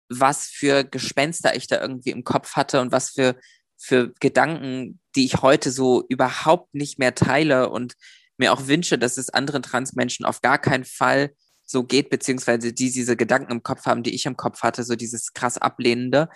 was für Gespenster ich da irgendwie im Kopf hatte und was für, für Gedanken, die ich heute so überhaupt nicht mehr teile und mir auch wünsche, dass es anderen Transmenschen auf gar keinen Fall so geht, beziehungsweise die diese Gedanken im Kopf haben, die ich im Kopf hatte, so dieses krass Ablehnende.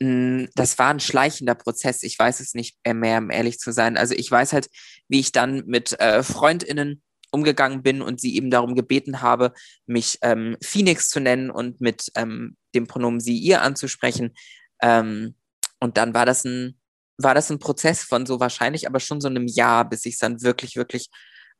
Mm, das war ein schleichender Prozess. Ich weiß es nicht mehr, um ehrlich zu sein. Also ich weiß halt, wie ich dann mit äh, FreundInnen umgegangen bin und sie eben darum gebeten habe, mich ähm, Phoenix zu nennen und mit ähm, dem Pronomen sie ihr anzusprechen. Ähm, und dann war das ein, war das ein Prozess von so wahrscheinlich aber schon so einem Jahr, bis ich es dann wirklich, wirklich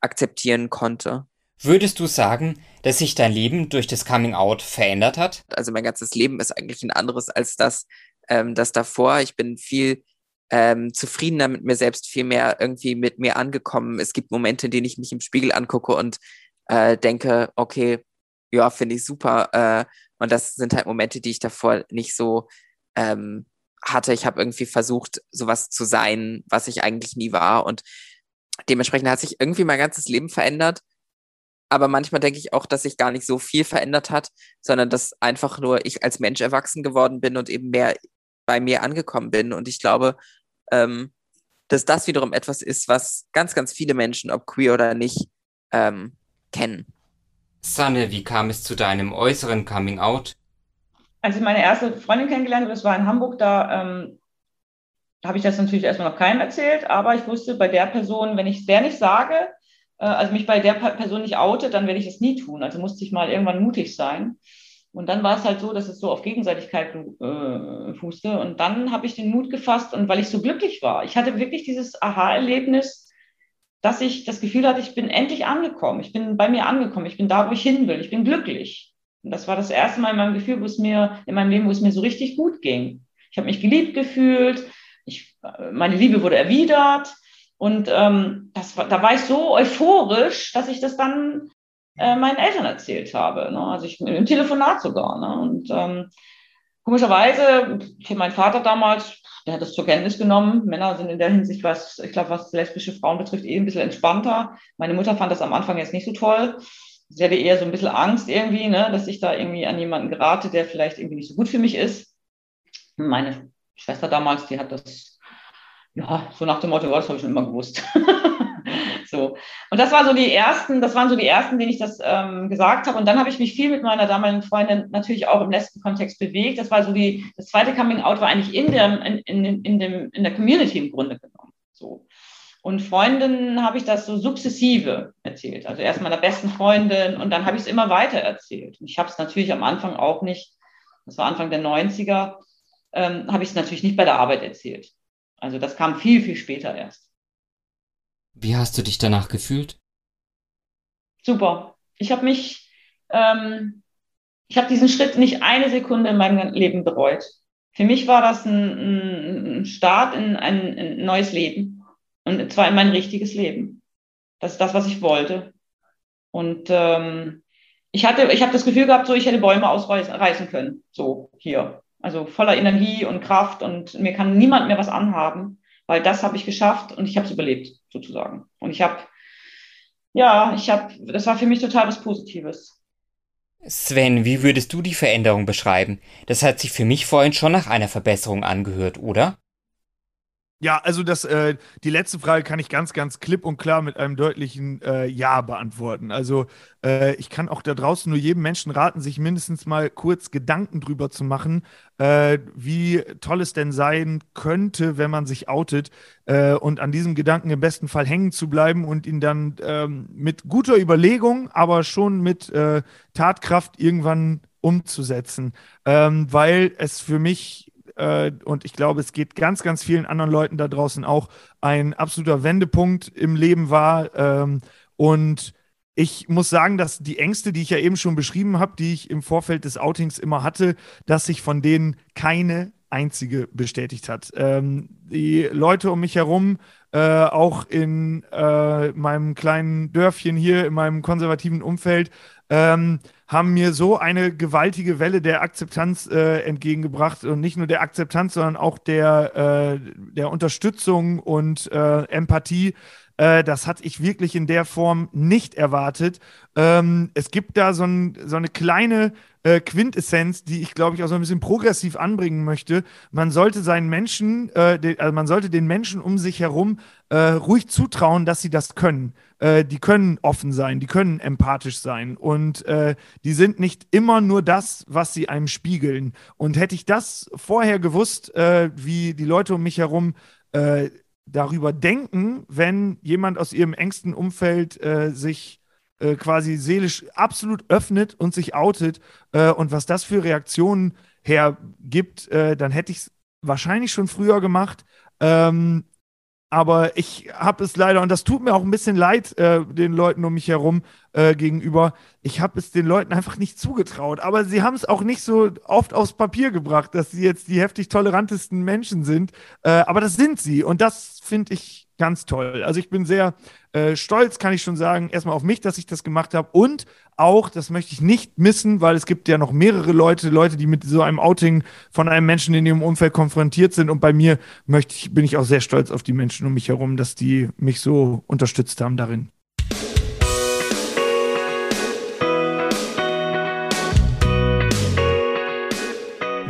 akzeptieren konnte. Würdest du sagen, dass sich dein Leben durch das Coming Out verändert hat? Also mein ganzes Leben ist eigentlich ein anderes als das, ähm, das davor. Ich bin viel ähm, zufriedener mit mir selbst, viel mehr irgendwie mit mir angekommen. Es gibt Momente, in denen ich mich im Spiegel angucke und äh, denke, okay, ja, finde ich super. Äh, und das sind halt Momente, die ich davor nicht so ähm, hatte. Ich habe irgendwie versucht, sowas zu sein, was ich eigentlich nie war. Und dementsprechend hat sich irgendwie mein ganzes Leben verändert. Aber manchmal denke ich auch, dass sich gar nicht so viel verändert hat, sondern dass einfach nur ich als Mensch erwachsen geworden bin und eben mehr bei mir angekommen bin. Und ich glaube, ähm, dass das wiederum etwas ist, was ganz, ganz viele Menschen, ob queer oder nicht, ähm, kennen. Sanne, wie kam es zu deinem äußeren Coming Out? Als ich meine erste Freundin kennengelernt habe, das war in Hamburg, da ähm, habe ich das natürlich erstmal noch keinem erzählt, aber ich wusste bei der Person, wenn ich es der nicht sage, äh, also mich bei der Person nicht oute, dann werde ich es nie tun. Also musste ich mal irgendwann mutig sein. Und dann war es halt so, dass es so auf Gegenseitigkeit äh, fußte. Und dann habe ich den Mut gefasst und weil ich so glücklich war. Ich hatte wirklich dieses Aha-Erlebnis, dass ich das Gefühl hatte, ich bin endlich angekommen. Ich bin bei mir angekommen. Ich bin da, wo ich hin will. Ich bin glücklich. Und das war das erste Mal in meinem Gefühl, wo es mir, in meinem Leben, wo es mir so richtig gut ging. Ich habe mich geliebt gefühlt. Ich, meine Liebe wurde erwidert. Und ähm, das, da war ich so euphorisch, dass ich das dann äh, meinen Eltern erzählt habe. Ne? Also ich im Telefonat sogar. Ne? Und ähm, komischerweise, mein Vater damals, der hat das zur Kenntnis genommen. Männer sind in der Hinsicht, was, ich glaube, was lesbische Frauen betrifft, eh ein bisschen entspannter. Meine Mutter fand das am Anfang jetzt nicht so toll. Sie hatte eher so ein bisschen Angst irgendwie, ne, dass ich da irgendwie an jemanden gerate, der vielleicht irgendwie nicht so gut für mich ist. Meine Schwester damals, die hat das, ja, so nach dem Motto, oh, das habe ich schon immer gewusst. So. Und das war so die ersten, das waren so die ersten, denen ich das ähm, gesagt habe. Und dann habe ich mich viel mit meiner damaligen Freundin natürlich auch im Lesben-Kontext bewegt. Das war so die, das zweite Coming Out war eigentlich in der, in, in, in, dem, in der Community im Grunde genommen. So. Und Freundinnen habe ich das so sukzessive erzählt. Also erst meiner besten Freundin und dann habe ich es immer weiter erzählt. Und ich habe es natürlich am Anfang auch nicht, das war Anfang der 90er, ähm, habe ich es natürlich nicht bei der Arbeit erzählt. Also das kam viel, viel später erst. Wie hast du dich danach gefühlt? Super. Ich habe mich, ähm, ich habe diesen Schritt nicht eine Sekunde in meinem Leben bereut. Für mich war das ein, ein Start in ein, ein, neues Leben und zwar in mein richtiges Leben. Das ist das, was ich wollte. Und ähm, ich hatte, ich habe das Gefühl gehabt, so ich hätte Bäume ausreißen können, so hier. Also voller Energie und Kraft und mir kann niemand mehr was anhaben, weil das habe ich geschafft und ich habe es überlebt sozusagen. Und ich habe, ja, ich habe, das war für mich total was Positives. Sven, wie würdest du die Veränderung beschreiben? Das hat sich für mich vorhin schon nach einer Verbesserung angehört, oder? Ja, also das, äh, die letzte Frage kann ich ganz, ganz klipp und klar mit einem deutlichen äh, Ja beantworten. Also äh, ich kann auch da draußen nur jedem Menschen raten, sich mindestens mal kurz Gedanken drüber zu machen, äh, wie toll es denn sein könnte, wenn man sich outet äh, und an diesem Gedanken im besten Fall hängen zu bleiben und ihn dann ähm, mit guter Überlegung, aber schon mit äh, Tatkraft irgendwann umzusetzen, ähm, weil es für mich äh, und ich glaube, es geht ganz, ganz vielen anderen Leuten da draußen auch ein absoluter Wendepunkt im Leben war. Ähm, und ich muss sagen, dass die Ängste, die ich ja eben schon beschrieben habe, die ich im Vorfeld des Outings immer hatte, dass sich von denen keine einzige bestätigt hat. Ähm, die Leute um mich herum, äh, auch in äh, meinem kleinen Dörfchen hier, in meinem konservativen Umfeld, ähm, haben mir so eine gewaltige Welle der Akzeptanz äh, entgegengebracht und nicht nur der Akzeptanz, sondern auch der, äh, der Unterstützung und äh, Empathie, Äh, das hatte ich wirklich in der Form nicht erwartet. Ähm, es gibt da so, ein, so eine kleine äh, Quintessenz, die ich, glaube ich, auch so ein bisschen progressiv anbringen möchte. Man sollte seinen Menschen, äh, den, also man sollte den Menschen um sich herum ruhig zutrauen, dass sie das können. Äh, die können offen sein, die können empathisch sein und äh, die sind nicht immer nur das, was sie einem spiegeln. Und hätte ich das vorher gewusst, äh, wie die Leute um mich herum darüber denken, wenn jemand aus ihrem engsten Umfeld sich äh, quasi seelisch absolut öffnet und sich outet äh, und was das für Reaktionen hergibt, äh, dann hätte ich es wahrscheinlich schon früher gemacht. Ähm, aber ich habe es leider, und das tut mir auch ein bisschen leid, äh, den Leuten um mich herum äh, gegenüber, ich habe es den Leuten einfach nicht zugetraut. Aber sie haben es auch nicht so oft aufs Papier gebracht, dass sie jetzt die heftig tolerantesten Menschen sind. Äh, aber das sind sie. Und das finde ich ganz toll. Also ich bin sehr äh, stolz, kann ich schon sagen, erstmal auf mich, dass ich das gemacht habe und auch, das möchte ich nicht missen, weil es gibt ja noch mehrere Leute, Leute, die mit so einem Outing von einem Menschen in ihrem Umfeld konfrontiert sind und bei mir möchte ich, bin ich auch sehr stolz auf die Menschen um mich herum, dass die mich so unterstützt haben darin.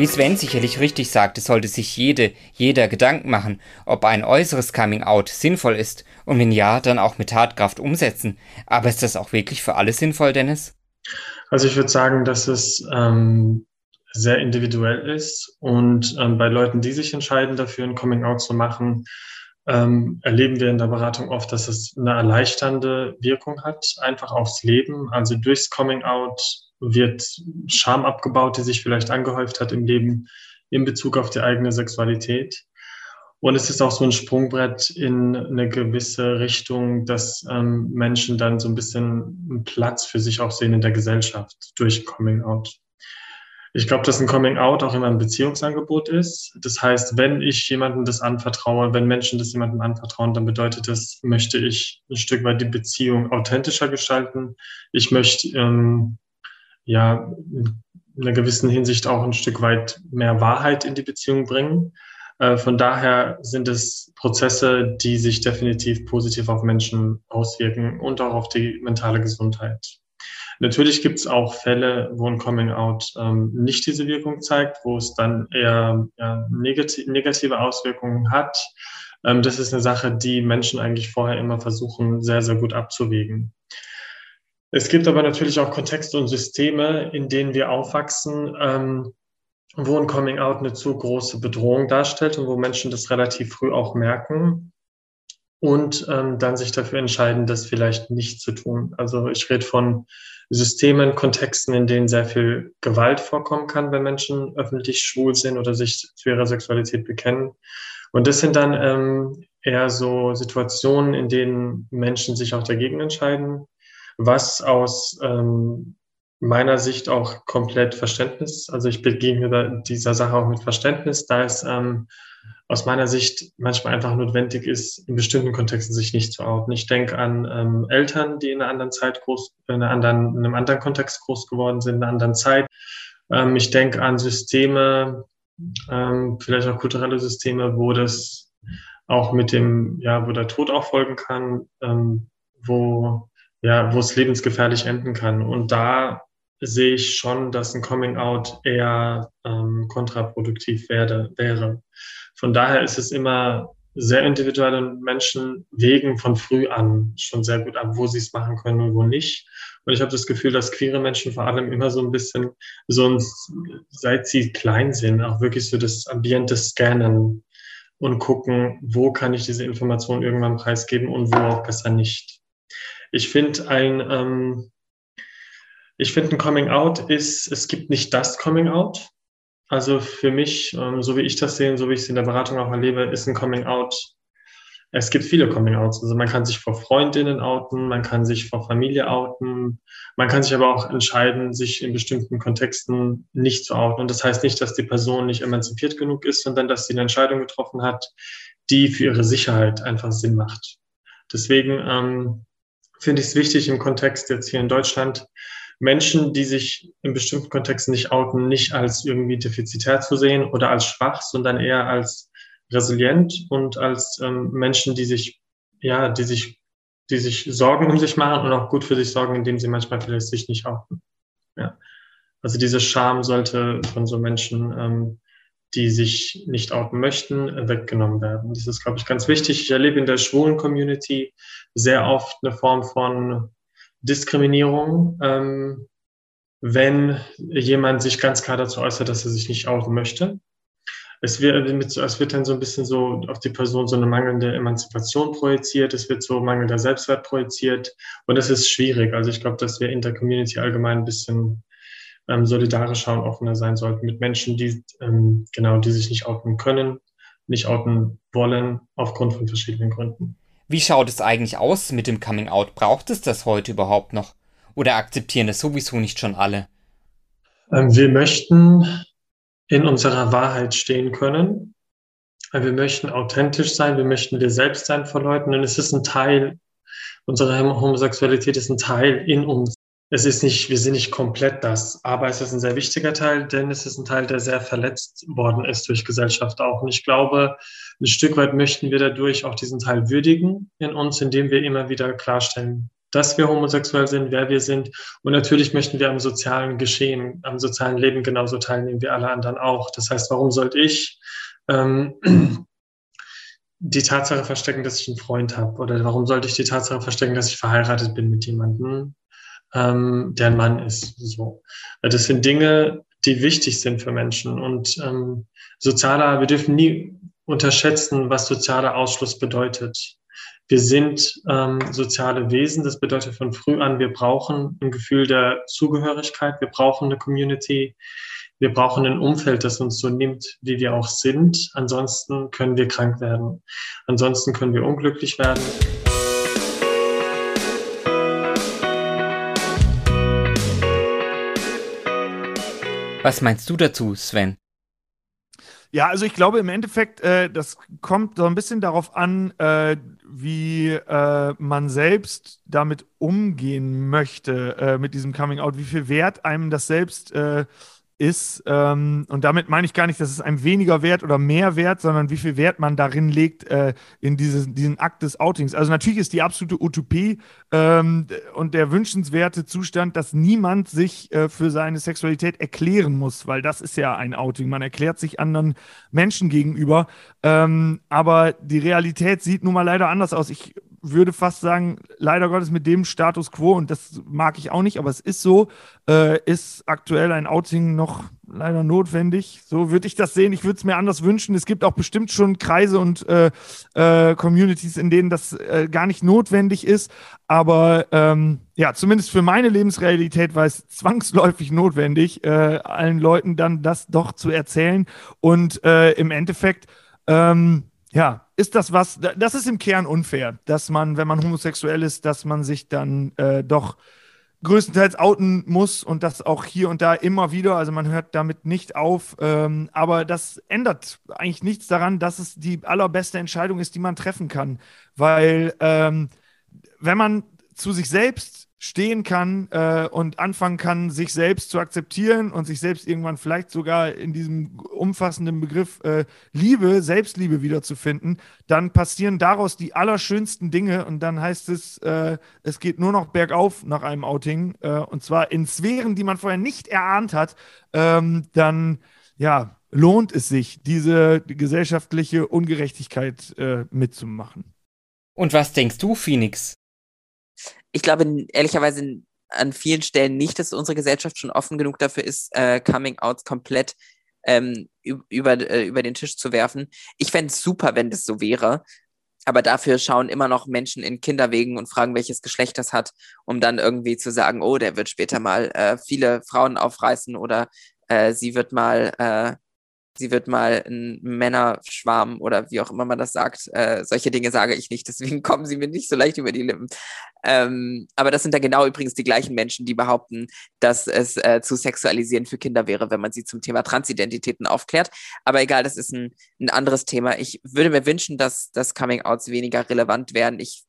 Wie Sven sicherlich richtig sagte, sollte sich jede, jeder Gedanken machen, ob ein äußeres Coming-out sinnvoll ist und wenn ja, dann auch mit Tatkraft umsetzen. Aber ist das auch wirklich für alle sinnvoll, Dennis? Also ich würde sagen, dass es ähm, sehr individuell ist und ähm, bei Leuten, die sich entscheiden dafür, ein Coming-out zu machen, ähm, erleben wir in der Beratung oft, dass es eine erleichternde Wirkung hat, einfach aufs Leben. Also durchs Coming-out wird Scham abgebaut, die sich vielleicht angehäuft hat im Leben in Bezug auf die eigene Sexualität. Und es ist auch so ein Sprungbrett in eine gewisse Richtung, dass ähm, Menschen dann so ein bisschen einen Platz für sich auch sehen in der Gesellschaft durch Coming Out. Ich glaube, dass ein Coming Out auch immer ein Beziehungsangebot ist. Das heißt, wenn ich jemandem das anvertraue, wenn Menschen das jemandem anvertrauen, dann bedeutet das, möchte ich ein Stück weit die Beziehung authentischer gestalten. Ich möchte ähm, ja in einer gewissen Hinsicht auch ein Stück weit mehr Wahrheit in die Beziehung bringen. Äh, von daher sind es Prozesse, die sich definitiv positiv auf Menschen auswirken und auch auf die mentale Gesundheit. Natürlich gibt es auch Fälle, wo ein Coming-out ähm, nicht diese Wirkung zeigt, wo es dann eher ja, negativ, negative Auswirkungen hat. Ähm, das ist eine Sache, die Menschen eigentlich vorher immer versuchen, sehr, sehr gut abzuwägen. Es gibt aber natürlich auch Kontexte und Systeme, in denen wir aufwachsen, ähm, wo ein Coming Out eine zu große Bedrohung darstellt und wo Menschen das relativ früh auch merken und ähm, dann sich dafür entscheiden, das vielleicht nicht zu tun. Also ich rede von Systemen, Kontexten, in denen sehr viel Gewalt vorkommen kann, wenn Menschen öffentlich schwul sind oder sich zu ihrer Sexualität bekennen. Und das sind dann ähm, eher so Situationen, in denen Menschen sich auch dagegen entscheiden, was aus ähm, meiner Sicht auch komplett Verständnis, also ich begegne dieser Sache auch mit Verständnis, da es ähm, aus meiner Sicht manchmal einfach notwendig ist, in bestimmten Kontexten sich nicht zu outen. Ich denke an ähm, Eltern, die in einer anderen Zeit groß, in, einer anderen, in einem anderen Kontext groß geworden sind, in einer anderen Zeit. Ähm, ich denke an Systeme, ähm, vielleicht auch kulturelle Systeme, wo das auch mit dem, ja, wo der Tod auch folgen kann, ähm, wo ja, wo es lebensgefährlich enden kann. Und da sehe ich schon, dass ein Coming Out eher ähm, kontraproduktiv werde, wäre. Von daher ist es immer sehr individuell und Menschen wägen von früh an schon sehr gut ab, wo sie es machen können und wo nicht. Und ich habe das Gefühl, dass queere Menschen vor allem immer so ein bisschen, so ein, seit sie klein sind, auch wirklich so das Ambiente scannen und gucken, wo kann ich diese Information irgendwann preisgeben und wo auch besser nicht. Ich finde ein, ähm, ich finde ein Coming Out ist, es gibt nicht das Coming Out. Also für mich, ähm, so wie ich das sehe, so wie ich es in der Beratung auch erlebe, ist ein Coming Out. Es gibt viele Coming Outs. Also man kann sich vor Freundinnen outen, man kann sich vor Familie outen, man kann sich aber auch entscheiden, sich in bestimmten Kontexten nicht zu outen. Und das heißt nicht, dass die Person nicht emanzipiert genug ist, sondern dass sie eine Entscheidung getroffen hat, die für ihre Sicherheit einfach Sinn macht. Deswegen ähm, finde ich es wichtig im Kontext jetzt hier in Deutschland, Menschen, die sich in bestimmten Kontexten nicht outen, nicht als irgendwie defizitär zu sehen oder als schwach, sondern eher als resilient und als ähm, Menschen, die sich, ja, die sich die sich Sorgen um sich machen und auch gut für sich sorgen, indem sie manchmal vielleicht sich nicht outen. Ja. Also diese Scham sollte von so Menschen, ähm, die sich nicht outen möchten, äh, weggenommen werden. Das ist, glaube ich, ganz wichtig. Ich erlebe in der schwulen Community sehr oft eine Form von Diskriminierung, ähm, wenn jemand sich ganz klar dazu äußert, dass er sich nicht outen möchte. Es wird, es wird dann so ein bisschen so auf die Person so eine mangelnde Emanzipation projiziert, es wird so mangelnder Selbstwert projiziert und das ist schwierig. Also ich glaube, dass wir in der Community allgemein ein bisschen ähm, solidarischer und offener sein sollten mit Menschen, die ähm, genau, die sich nicht outen können, nicht outen wollen, aufgrund von verschiedenen Gründen. Wie schaut es eigentlich aus mit dem Coming Out? Braucht es das heute überhaupt noch? Oder akzeptieren es sowieso nicht schon alle? Ähm, wir möchten in unserer Wahrheit stehen können. Wir möchten authentisch sein, wir möchten wir selbst sein vor Leuten und es ist ein Teil, unsere Homosexualität ist ein Teil in uns. Es ist nicht, wir sind nicht komplett das, aber es ist ein sehr wichtiger Teil, denn es ist ein Teil, der sehr verletzt worden ist durch Gesellschaft auch. Und ich glaube, ein Stück weit möchten wir dadurch auch diesen Teil würdigen in uns, indem wir immer wieder klarstellen, dass wir homosexuell sind, wer wir sind. Und natürlich möchten wir am sozialen Geschehen, am sozialen Leben genauso teilnehmen wie alle anderen auch. Das heißt, warum sollte ich ähm, die Tatsache verstecken, dass ich einen Freund habe? Oder warum sollte ich die Tatsache verstecken, dass ich verheiratet bin mit jemandem, ähm, der Mann ist? So. Das sind Dinge, die wichtig sind für Menschen. Und ähm, sozialer, wir dürfen nie unterschätzen, was sozialer Ausschluss bedeutet. Wir sind ähm, soziale Wesen. Das bedeutet von früh an, wir brauchen ein Gefühl der Zugehörigkeit. Wir brauchen eine Community. Wir brauchen ein Umfeld, das uns so nimmt, wie wir auch sind. Ansonsten können wir krank werden. Ansonsten können wir unglücklich werden. Was meinst du dazu, Sven? Ja, also ich glaube im Endeffekt, äh, das kommt so ein bisschen darauf an, äh, wie äh, man selbst damit umgehen möchte, äh, mit diesem Coming Out, wie viel Wert einem das selbst äh, ist. Ähm, und damit meine ich gar nicht, dass es einem weniger wert oder mehr wert, sondern wie viel Wert man darin legt äh, in dieses, diesen Akt des Outings. Also natürlich ist die absolute Utopie ähm, und der wünschenswerte Zustand, dass niemand sich äh, für seine Sexualität erklären muss, weil das ist ja ein Outing. Man erklärt sich anderen Menschen gegenüber. Ähm, aber die Realität sieht nun mal leider anders aus. Ich würde fast sagen, leider Gottes mit dem Status quo, und das mag ich auch nicht, aber es ist so, äh, ist aktuell ein Outing noch leider notwendig. So würde ich das sehen. Ich würde es mir anders wünschen. Es gibt auch bestimmt schon Kreise und äh, äh, Communities, in denen das äh, gar nicht notwendig ist. Aber ähm, ja, zumindest für meine Lebensrealität war es zwangsläufig notwendig, äh, allen Leuten dann das doch zu erzählen. Und äh, im Endeffekt, ähm, ja, ist das was, das ist im Kern unfair, dass man, wenn man homosexuell ist, dass man sich dann äh, doch größtenteils outen muss und das auch hier und da immer wieder. Also man hört damit nicht auf. Ähm, aber das ändert eigentlich nichts daran, dass es die allerbeste Entscheidung ist, die man treffen kann. Weil ähm, wenn man zu sich selbst stehen kann äh, und anfangen kann, sich selbst zu akzeptieren und sich selbst irgendwann vielleicht sogar in diesem umfassenden Begriff äh, Liebe, Selbstliebe wiederzufinden, dann passieren daraus die allerschönsten Dinge und dann heißt es, äh, es geht nur noch bergauf nach einem Outing äh, und zwar in Sphären, die man vorher nicht erahnt hat, ähm, dann ja, lohnt es sich, diese gesellschaftliche Ungerechtigkeit äh, mitzumachen. Und was denkst du, Phoenix? Ich glaube ehrlicherweise an vielen Stellen nicht, dass unsere Gesellschaft schon offen genug dafür ist, äh, Coming-Outs komplett ähm, über, äh, über den Tisch zu werfen. Ich fände es super, wenn das so wäre. Aber dafür schauen immer noch Menschen in Kinderwegen und fragen, welches Geschlecht das hat, um dann irgendwie zu sagen, oh, der wird später mal äh, viele Frauen aufreißen oder äh, sie wird mal äh, sie wird mal ein Männerschwarm oder wie auch immer man das sagt. Äh, solche Dinge sage ich nicht, deswegen kommen sie mir nicht so leicht über die Lippen. Ähm, aber das sind dann genau übrigens die gleichen Menschen, die behaupten, dass es äh, zu sexualisieren für Kinder wäre, wenn man sie zum Thema Transidentitäten aufklärt. Aber egal, das ist ein, ein anderes Thema. Ich würde mir wünschen, dass, dass Coming-Outs weniger relevant werden. Ich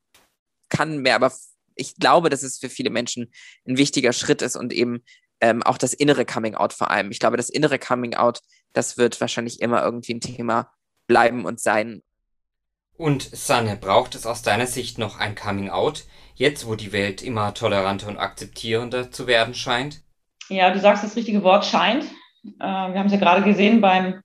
kann mir aber ich glaube, dass es für viele Menschen ein wichtiger Schritt ist und eben ähm, auch das innere Coming Out vor allem. Ich glaube, das innere Coming Out, das wird wahrscheinlich immer irgendwie ein Thema bleiben und sein. Und Sanne, braucht es aus deiner Sicht noch ein Coming Out, jetzt wo die Welt immer toleranter und akzeptierender zu werden scheint? Ja, du sagst das richtige Wort scheint. Äh, wir haben es ja gerade gesehen beim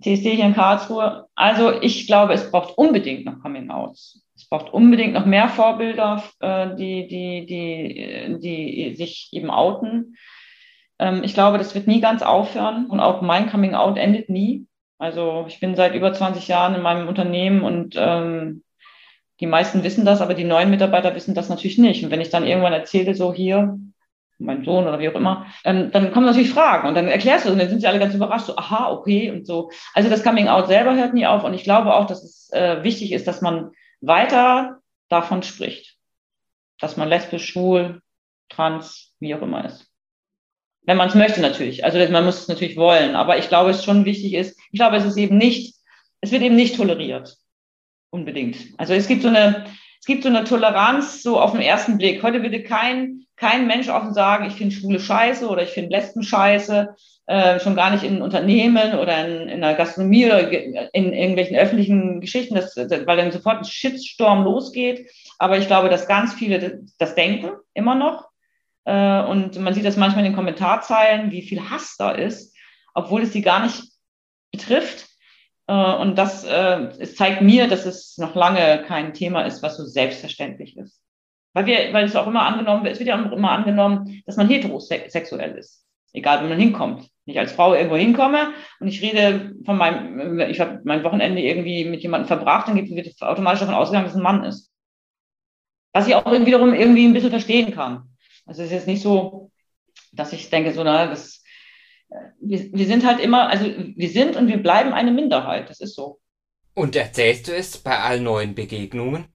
TSD hier in Karlsruhe. Also ich glaube, es braucht unbedingt noch Coming Outs. Es braucht unbedingt noch mehr Vorbilder, äh, die, die, die, die sich eben outen. Ähm, ich glaube, das wird nie ganz aufhören und auch mein Coming Out endet nie. Also ich bin seit über 20 Jahren in meinem Unternehmen und ähm, die meisten wissen das, aber die neuen Mitarbeiter wissen das natürlich nicht. Und wenn ich dann irgendwann erzähle, so hier, mein Sohn oder wie auch immer, ähm, dann kommen natürlich Fragen und dann erklärst du und dann sind sie alle ganz überrascht, so, aha, okay und so. Also das Coming Out selber hört nie auf und ich glaube auch, dass es äh, wichtig ist, dass man weiter davon spricht, dass man lesbisch, schwul, trans, wie auch immer ist. Wenn man es möchte natürlich. Also man muss es natürlich wollen. Aber ich glaube, es schon wichtig ist, ich glaube, es ist eben nicht, es wird eben nicht toleriert. Unbedingt. Also es gibt so eine, es gibt so eine Toleranz so auf den ersten Blick. Heute würde kein, kein Mensch offen sagen, ich finde Schwule scheiße oder ich finde Lesben scheiße. Äh, schon gar nicht in Unternehmen oder in, in der Gastronomie oder in irgendwelchen öffentlichen Geschichten, das, das, weil dann sofort ein Shitstorm losgeht. Aber ich glaube, dass ganz viele das, denken, immer noch. Äh, und man sieht das manchmal in den Kommentarzeilen, wie viel Hass da ist, obwohl es sie gar nicht betrifft. Äh, und das äh, es zeigt mir, dass es noch lange kein Thema ist, was so selbstverständlich ist. Weil, wir, weil es auch immer angenommen wird, es wird ja auch immer angenommen, dass man heterosexuell ist. Egal, wo man hinkommt. Wenn ich als Frau irgendwo hinkomme und ich rede von meinem, ich habe mein Wochenende irgendwie mit jemandem verbracht, dann wird automatisch davon ausgegangen, dass es ein Mann ist. Was ich auch wiederum irgendwie ein bisschen verstehen kann. Also es ist jetzt nicht so, dass ich denke, so, na, das, äh, wir, wir sind halt immer, also wir sind und wir bleiben eine Minderheit. Das ist so. Und erzählst du es bei allen neuen Begegnungen?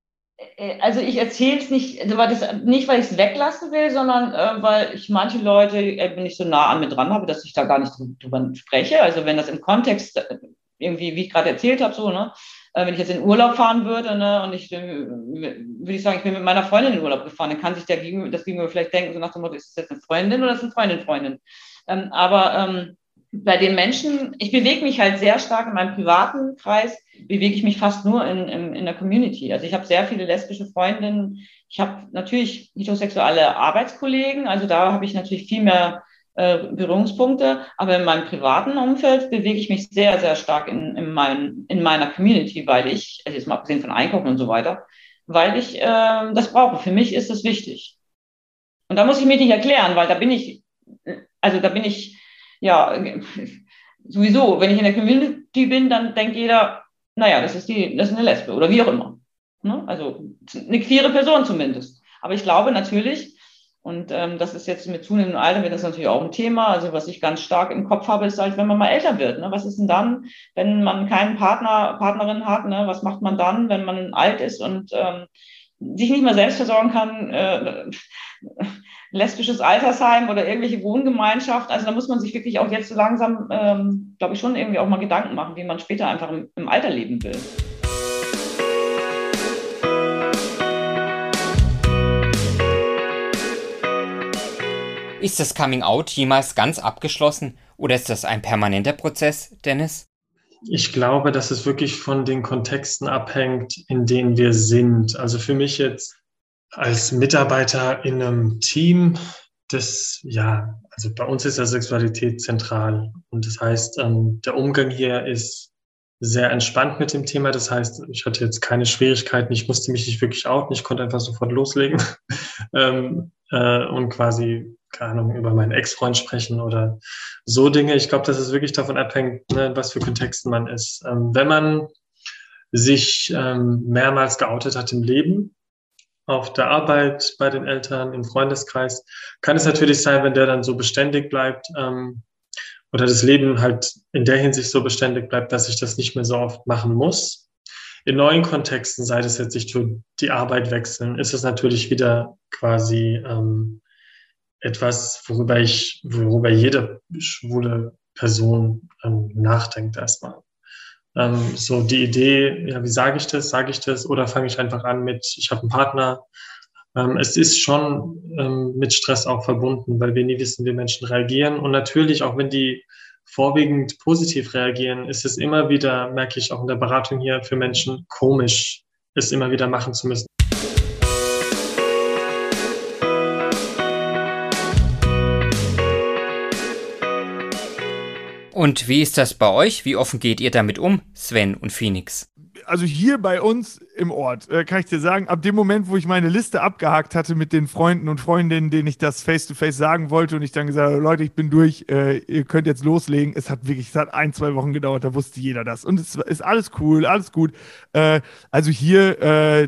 Äh, also ich erzähle es nicht, weil das, nicht, weil ich es weglassen will, sondern äh, weil ich manche Leute äh, nicht so nah an mir dran habe, dass ich da gar nicht drüber spreche. Also wenn das im Kontext äh, irgendwie, wie ich gerade erzählt habe, so, ne, äh, wenn ich jetzt in Urlaub fahren würde, ne, und ich äh, würde ich sagen, ich bin mit meiner Freundin in Urlaub gefahren, dann kann sich der Gegenüber, das Gegenüber vielleicht denken, so nach dem Motto, ist das jetzt eine Freundin oder ist das eine Freundin, Freundin? Ähm, aber ähm, bei den Menschen, ich bewege mich halt sehr stark in meinem privaten Kreis, bewege ich mich fast nur in, in, in der Community. Also ich habe sehr viele lesbische Freundinnen. Ich habe natürlich heterosexuelle Arbeitskollegen, also da habe ich natürlich viel mehr äh, Berührungspunkte, aber in meinem privaten Umfeld bewege ich mich sehr, sehr stark in, in, mein, in meiner Community, weil ich, also jetzt mal abgesehen von Einkaufen und so weiter, weil ich äh, das brauche. Für mich ist es wichtig. Und da muss ich mich nicht erklären, weil da bin ich, also da bin ich, ja, sowieso, wenn ich in der Community bin, dann denkt jeder, naja, das ist die, das ist eine Lesbe oder wie auch immer. Ne? Also eine queere Person zumindest. Aber ich glaube natürlich, und ähm, das ist jetzt mit zunehmendem Alter wird das natürlich auch ein Thema. Also was ich ganz stark im Kopf habe, ist halt, wenn man mal älter wird. Ne? Was ist denn dann, wenn man keinen Partner, Partnerin hat? Ne? Was macht man dann, wenn man alt ist und ähm, sich nicht mehr selbst versorgen kann? Äh, lesbisches Altersheim oder irgendwelche Wohngemeinschaft. Also da muss man sich wirklich auch jetzt so langsam, ähm, glaube ich, schon irgendwie auch mal Gedanken machen, wie man später einfach im, im Alter leben will. Ist das Coming Out jemals ganz abgeschlossen oder ist das ein permanenter Prozess, Dennis? Ich glaube, dass es wirklich von den Kontexten abhängt, in denen wir sind. Also für mich jetzt als Mitarbeiter in einem Team, das, ja, also bei uns ist ja Sexualität zentral. Und das heißt, ähm, der Umgang hier ist sehr entspannt mit dem Thema. Das heißt, ich hatte jetzt keine Schwierigkeiten. Ich musste mich nicht wirklich outen. Ich konnte einfach sofort loslegen ähm, äh, und quasi keine Ahnung, über meinen Ex-Freund sprechen oder so Dinge. Ich glaube, dass es wirklich davon abhängt, ne, was für Kontexten man ist. Ähm, wenn man sich ähm, mehrmals geoutet hat im Leben, auf der Arbeit, bei den Eltern, im Freundeskreis, kann es natürlich sein, wenn der dann so beständig bleibt ähm, oder das Leben halt in der Hinsicht so beständig bleibt, dass ich das nicht mehr so oft machen muss. In neuen Kontexten, sei das jetzt sich die Arbeit wechseln, ist es natürlich wieder quasi ähm, etwas, worüber ich, worüber jede schwule Person ähm, nachdenkt erstmal. Ähm, so die Idee, ja, wie sage ich das? Sage ich das? Oder fange ich einfach an mit, ich habe einen Partner. Ähm, es ist schon ähm, mit Stress auch verbunden, weil wir nie wissen, wie Menschen reagieren. Und natürlich, auch wenn die vorwiegend positiv reagieren, ist es immer wieder, merke ich auch in der Beratung hier, für Menschen komisch, es immer wieder machen zu müssen. Und wie ist das bei euch? Wie offen geht ihr damit um, Sven und Phoenix? also hier bei uns im Ort, äh, kann ich dir sagen, ab dem Moment, wo ich meine Liste abgehakt hatte mit den Freunden und Freundinnen, denen ich das face-to-face -face sagen wollte und ich dann gesagt habe, Leute, ich bin durch, äh, ihr könnt jetzt loslegen. Es hat wirklich, es hat ein, zwei Wochen gedauert, da wusste jeder das. Und es ist alles cool, alles gut. Äh, also hier, äh,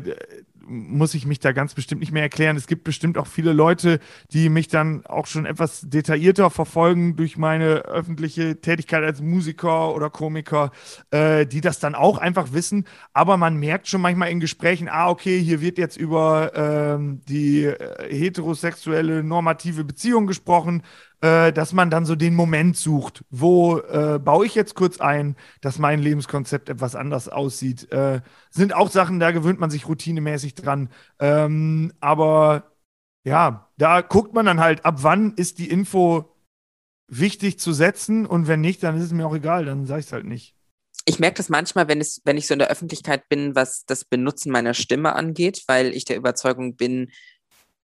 muss ich mich da ganz bestimmt nicht mehr erklären. Es gibt bestimmt auch viele Leute, die mich dann auch schon etwas detaillierter verfolgen durch meine öffentliche Tätigkeit als Musiker oder Komiker, äh, die das dann auch einfach wissen. Aber man merkt schon manchmal in Gesprächen, ah, okay, hier wird jetzt über ähm, die äh, heterosexuelle normative Beziehung gesprochen äh, dass man dann so den Moment sucht, wo äh, baue ich jetzt kurz ein, dass mein Lebenskonzept etwas anders aussieht. Äh, sind auch Sachen, da gewöhnt man sich routinemäßig dran. Ähm, aber ja, da guckt man dann halt, ab wann ist die Info wichtig zu setzen und wenn nicht, dann ist es mir auch egal, dann sage ich es halt nicht. Ich merke das manchmal, wenn, es, wenn ich so in der Öffentlichkeit bin, was das Benutzen meiner Stimme angeht, weil ich der Überzeugung bin,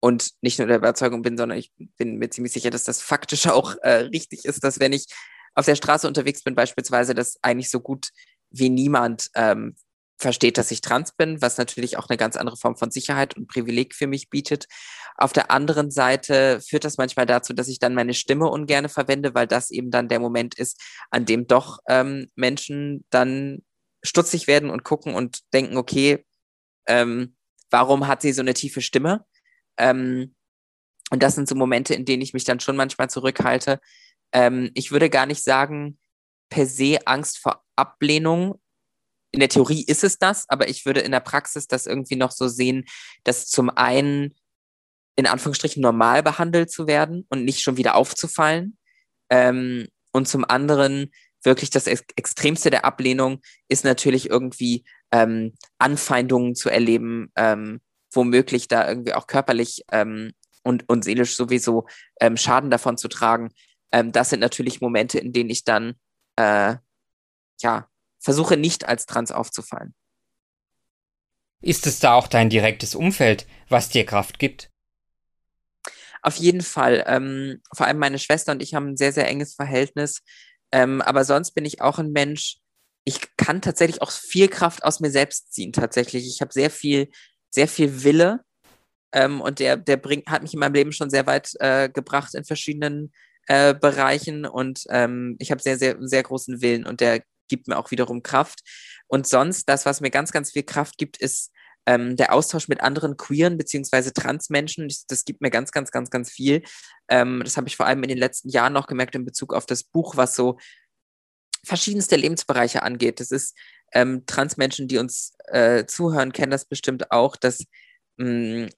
und nicht nur der Überzeugung bin, sondern ich bin mir ziemlich sicher, dass das faktisch auch äh, richtig ist, dass wenn ich auf der Straße unterwegs bin, beispielsweise, dass eigentlich so gut wie niemand ähm, versteht, dass ich trans bin, was natürlich auch eine ganz andere Form von Sicherheit und Privileg für mich bietet. Auf der anderen Seite führt das manchmal dazu, dass ich dann meine Stimme ungern verwende, weil das eben dann der Moment ist, an dem doch ähm, Menschen dann stutzig werden und gucken und denken, okay, ähm, warum hat sie so eine tiefe Stimme? Ähm, und das sind so Momente, in denen ich mich dann schon manchmal zurückhalte. Ähm, ich würde gar nicht sagen, per se Angst vor Ablehnung. In der Theorie ist es das, aber ich würde in der Praxis das irgendwie noch so sehen, dass zum einen in Anführungsstrichen normal behandelt zu werden und nicht schon wieder aufzufallen. Ähm, und zum anderen wirklich das Ex Extremste der Ablehnung ist natürlich irgendwie ähm, Anfeindungen zu erleben, ähm, womöglich da irgendwie auch körperlich ähm, und, und seelisch sowieso ähm, Schaden davon zu tragen. Ähm, das sind natürlich Momente, in denen ich dann äh, ja versuche nicht als trans aufzufallen. Ist es da auch dein direktes Umfeld, was dir Kraft gibt? Auf jeden Fall. Ähm, vor allem meine Schwester und ich haben ein sehr, sehr enges Verhältnis. Ähm, aber sonst bin ich auch ein Mensch, ich kann tatsächlich auch viel Kraft aus mir selbst ziehen, tatsächlich. Ich habe sehr viel sehr viel Wille ähm, und der, der bringt, hat mich in meinem Leben schon sehr weit äh, gebracht in verschiedenen äh, Bereichen und ähm, ich habe sehr, sehr, sehr großen Willen und der gibt mir auch wiederum Kraft. Und sonst, das, was mir ganz, ganz viel Kraft gibt, ist ähm, der Austausch mit anderen queeren beziehungsweise Transmenschen. Das, das gibt mir ganz, ganz, ganz, ganz viel. Ähm, das habe ich vor allem in den letzten Jahren noch gemerkt in Bezug auf das Buch, was so verschiedenste Lebensbereiche angeht. Das ist ähm, Transmenschen, die uns äh, zuhören, kennen das bestimmt auch, dass mh, mm,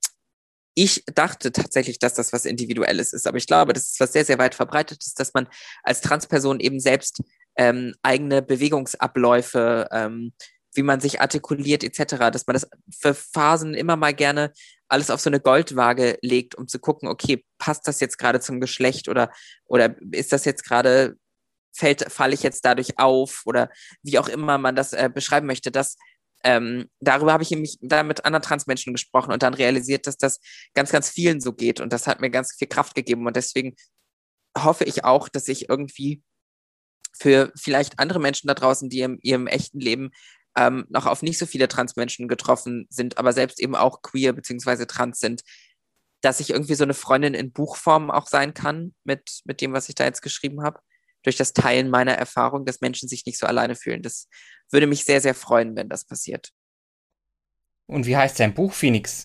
ich dachte tatsächlich, dass das was Individuelles ist, aber ich glaube, das ist was sehr, sehr weit verbreitetes, dass man als Transperson eben selbst ähm, eigene Bewegungsabläufe, ähm, wie man sich artikuliert etc., dass man das für Phasen immer mal gerne alles auf so eine Goldwaage legt, um zu gucken, okay, passt das jetzt gerade zum Geschlecht oder, oder ist das jetzt gerade fällt, falle ich jetzt dadurch auf oder wie auch immer man das äh, beschreiben möchte, dass ähm, darüber habe ich nämlich da mit anderen Transmenschen gesprochen und dann realisiert, dass das ganz, ganz vielen so geht und das hat mir ganz viel Kraft gegeben und deswegen hoffe ich auch, dass ich irgendwie für vielleicht andere Menschen da draußen, die in ihrem echten Leben ähm, noch auf nicht so viele Transmenschen getroffen sind, aber selbst eben auch queer bzw. trans sind, dass ich irgendwie so eine Freundin in Buchform auch sein kann mit, mit dem, was ich da jetzt geschrieben habe durch das Teilen meiner Erfahrung, dass Menschen sich nicht so alleine fühlen. Das würde mich sehr, sehr freuen, wenn das passiert. Und wie heißt dein Buch, Phoenix?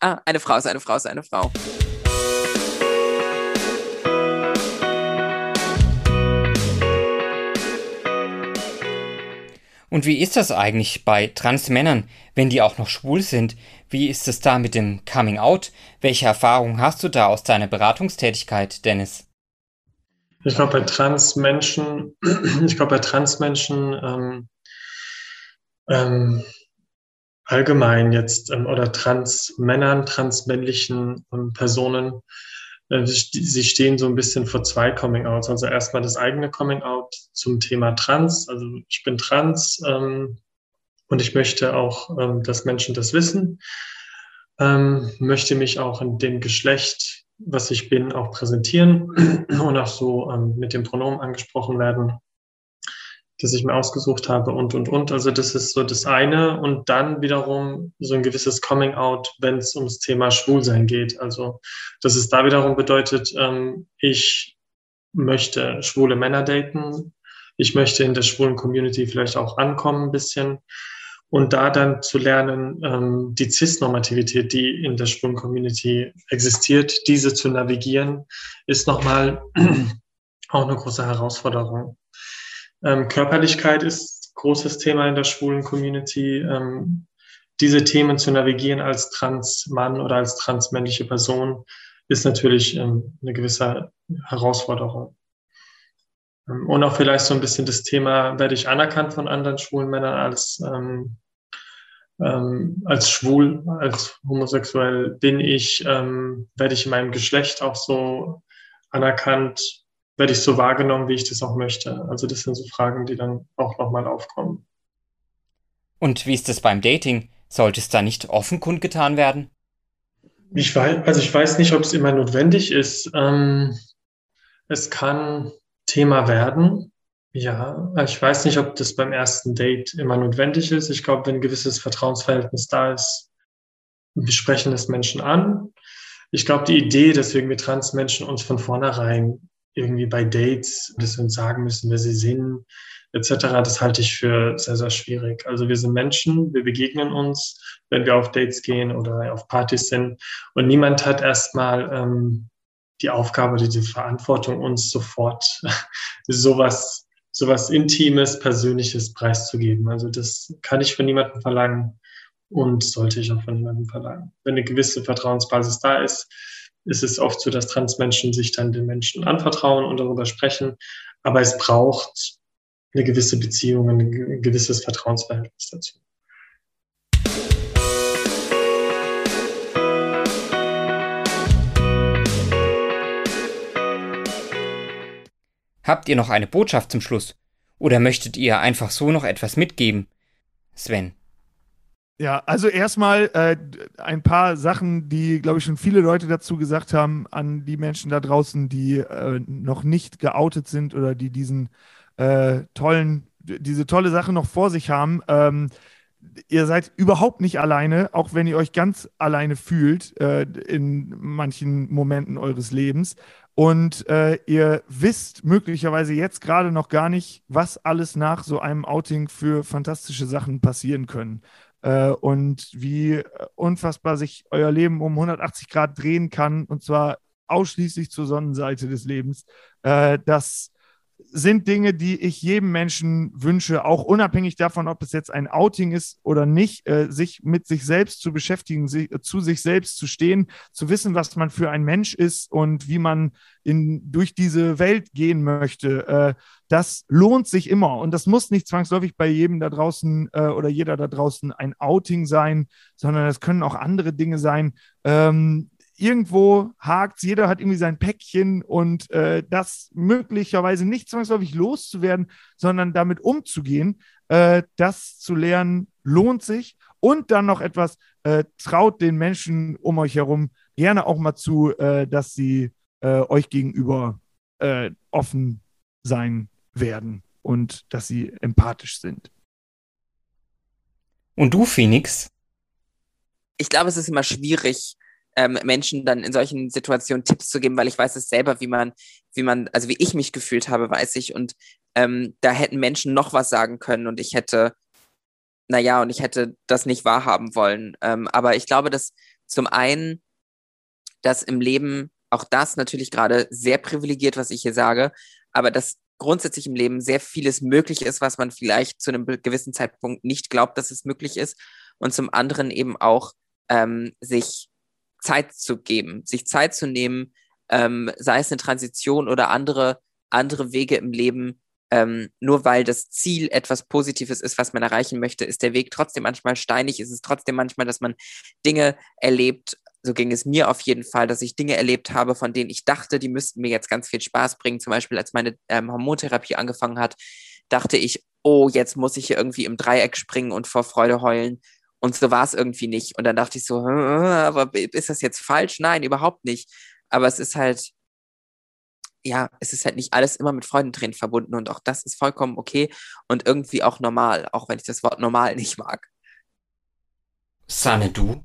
Ah, eine Frau ist eine Frau ist eine Frau. Und wie ist das eigentlich bei Transmännern, wenn die auch noch schwul sind? Wie ist es da mit dem Coming Out? Welche Erfahrungen hast du da aus deiner Beratungstätigkeit, Dennis? Ich glaube, bei Transmenschen, ich glaube, bei Transmenschen ähm, ähm, allgemein jetzt ähm, oder Transmännern, transmännlichen Personen äh, sie stehen so ein bisschen vor zwei Coming-outs. Also erstmal das eigene Coming-out zum Thema Trans. Also ich bin trans ähm, und ich möchte auch, ähm, dass Menschen das wissen. Ähm, möchte mich auch in dem Geschlecht, was ich bin, auch präsentieren und auch so ähm, mit dem Pronomen angesprochen werden das ich mir ausgesucht habe und, und, und. Also das ist so das eine. Und dann wiederum so ein gewisses Coming Out, wenn es ums Thema Schwulsein geht. Also dass es da wiederum bedeutet, ähm, ich möchte schwule Männer daten. Ich möchte in der schwulen Community vielleicht auch ankommen ein bisschen. Und da dann zu lernen, ähm, die Cis-Normativität, die in der schwulen Community existiert, diese zu navigieren, ist nochmal auch eine große Herausforderung. Ähm, Körperlichkeit ist großes Thema in der schwulen Community. Ähm, diese Themen zu navigieren als Trans-Mann oder als transmännliche Person ist natürlich ähm, eine gewisse Herausforderung. Ähm, und auch vielleicht so ein bisschen das Thema, werde ich anerkannt von anderen schwulen Männern als, ähm, ähm, als schwul, als homosexuell bin ich, werde ich in meinem Geschlecht auch so anerkannt, werde ich so wahrgenommen, wie ich das auch möchte. Also das sind so Fragen, die dann auch nochmal aufkommen. Und wie ist es beim Dating? Sollte es da nicht offen kundgetan werden? Ich weiß, also ich weiß nicht, ob es immer notwendig ist. Ähm, es kann Thema werden. Ja, ich weiß nicht, ob das beim ersten Date immer notwendig ist. Ich glaube, wenn ein gewisses Vertrauensverhältnis da ist, wir sprechen es Menschen an. Ich glaube, die Idee, dass wir Transmenschen uns von vornherein irgendwie bei Dates, dass wir uns sagen müssen, wer sie sind, etc., das halte ich für sehr, sehr schwierig. Also wir sind Menschen, wir begegnen uns, wenn wir auf Dates gehen oder auf Partys sind und niemand hat erstmal ähm, die Aufgabe, die Verantwortung, uns sofort sowas, sowas Intimes, Persönliches preiszugeben. Also das kann ich von niemandem verlangen und sollte ich auch von niemandem verlangen. Wenn eine gewisse Vertrauensbasis da ist, ist es oft so, dass Transmenschen sich dann den Menschen anvertrauen und darüber sprechen. Aber es braucht eine gewisse Beziehung, ein gewisses Vertrauensverhältnis dazu. Habt ihr noch eine Botschaft zum Schluss? Oder möchtet ihr einfach so noch etwas mitgeben? Sven. Ja, also erstmal äh, ein paar Sachen, die, glaube ich, schon viele Leute dazu gesagt haben, an die Menschen da draußen, die äh, noch nicht geoutet sind oder die diesen äh, tollen, diese tolle Sache noch vor sich haben. Ähm, ihr seid überhaupt nicht alleine, auch wenn ihr euch ganz alleine fühlt äh, in manchen Momenten eures Lebens. Und äh, ihr wisst möglicherweise jetzt gerade noch gar nicht, was alles nach so einem Outing für fantastische Sachen passieren können äh, und wie äh, unfassbar sich euer Leben um 180 Grad drehen kann und zwar ausschließlich zur Sonnenseite des Lebens. Äh, das sind Dinge, die ich jedem Menschen wünsche, auch unabhängig davon, ob es jetzt ein Outing ist oder nicht, äh, sich mit sich selbst zu beschäftigen, sich, äh, zu sich selbst zu stehen, zu wissen, was man für ein Mensch ist und wie man in, durch diese Welt gehen möchte. Äh, das lohnt sich immer und das muss nicht zwangsläufig bei jedem da draußen äh, oder jeder da draußen ein Outing sein, sondern es können auch andere Dinge sein. Ähm, irgendwo hakt jeder hat irgendwie sein Päckchen und äh, das möglicherweise nicht zwangsläufig loszuwerden, sondern damit umzugehen, äh, das zu lernen, lohnt sich. Und dann noch etwas, äh, traut den Menschen um euch herum gerne auch mal zu, äh, dass sie äh, euch gegenüber äh, offen sein werden und dass sie empathisch sind. Und du, Phoenix? Ich glaube, es ist immer schwierig, ähm, Menschen dann in solchen Situationen Tipps zu geben, weil ich weiß es selber, wie man, wie man, also wie ich mich gefühlt habe, weiß ich. Und ähm, da hätten Menschen noch was sagen können und ich hätte, naja, und ich hätte das nicht wahrhaben wollen. Ähm, aber ich glaube, dass zum einen, dass im Leben auch das natürlich gerade sehr privilegiert, was ich hier sage, aber dass grundsätzlich im Leben sehr vieles möglich ist, was man vielleicht zu einem gewissen Zeitpunkt nicht glaubt, dass es möglich ist. Und zum anderen eben auch ähm, sich Zeit zu geben, sich Zeit zu nehmen, ähm, sei es eine Transition oder andere, andere Wege im Leben. Ähm, nur weil das Ziel etwas Positives ist, was man erreichen möchte, ist der Weg trotzdem manchmal steinig, ist es trotzdem manchmal, dass man Dinge erlebt, so ging es mir auf jeden Fall, dass ich Dinge erlebt habe, von denen ich dachte, die müssten mir jetzt ganz viel Spaß bringen. Zum Beispiel, als meine ähm, Hormontherapie angefangen hat, dachte ich, oh, jetzt muss ich hier irgendwie im Dreieck springen und vor Freude heulen. Und so war es irgendwie nicht. Und dann dachte ich so, aber ist das jetzt falsch? Nein, überhaupt nicht. Aber es ist halt, ja, es ist halt nicht alles immer mit Freudentränen verbunden und auch das ist vollkommen okay und irgendwie auch normal, auch wenn ich das Wort normal nicht mag. Sanne, du?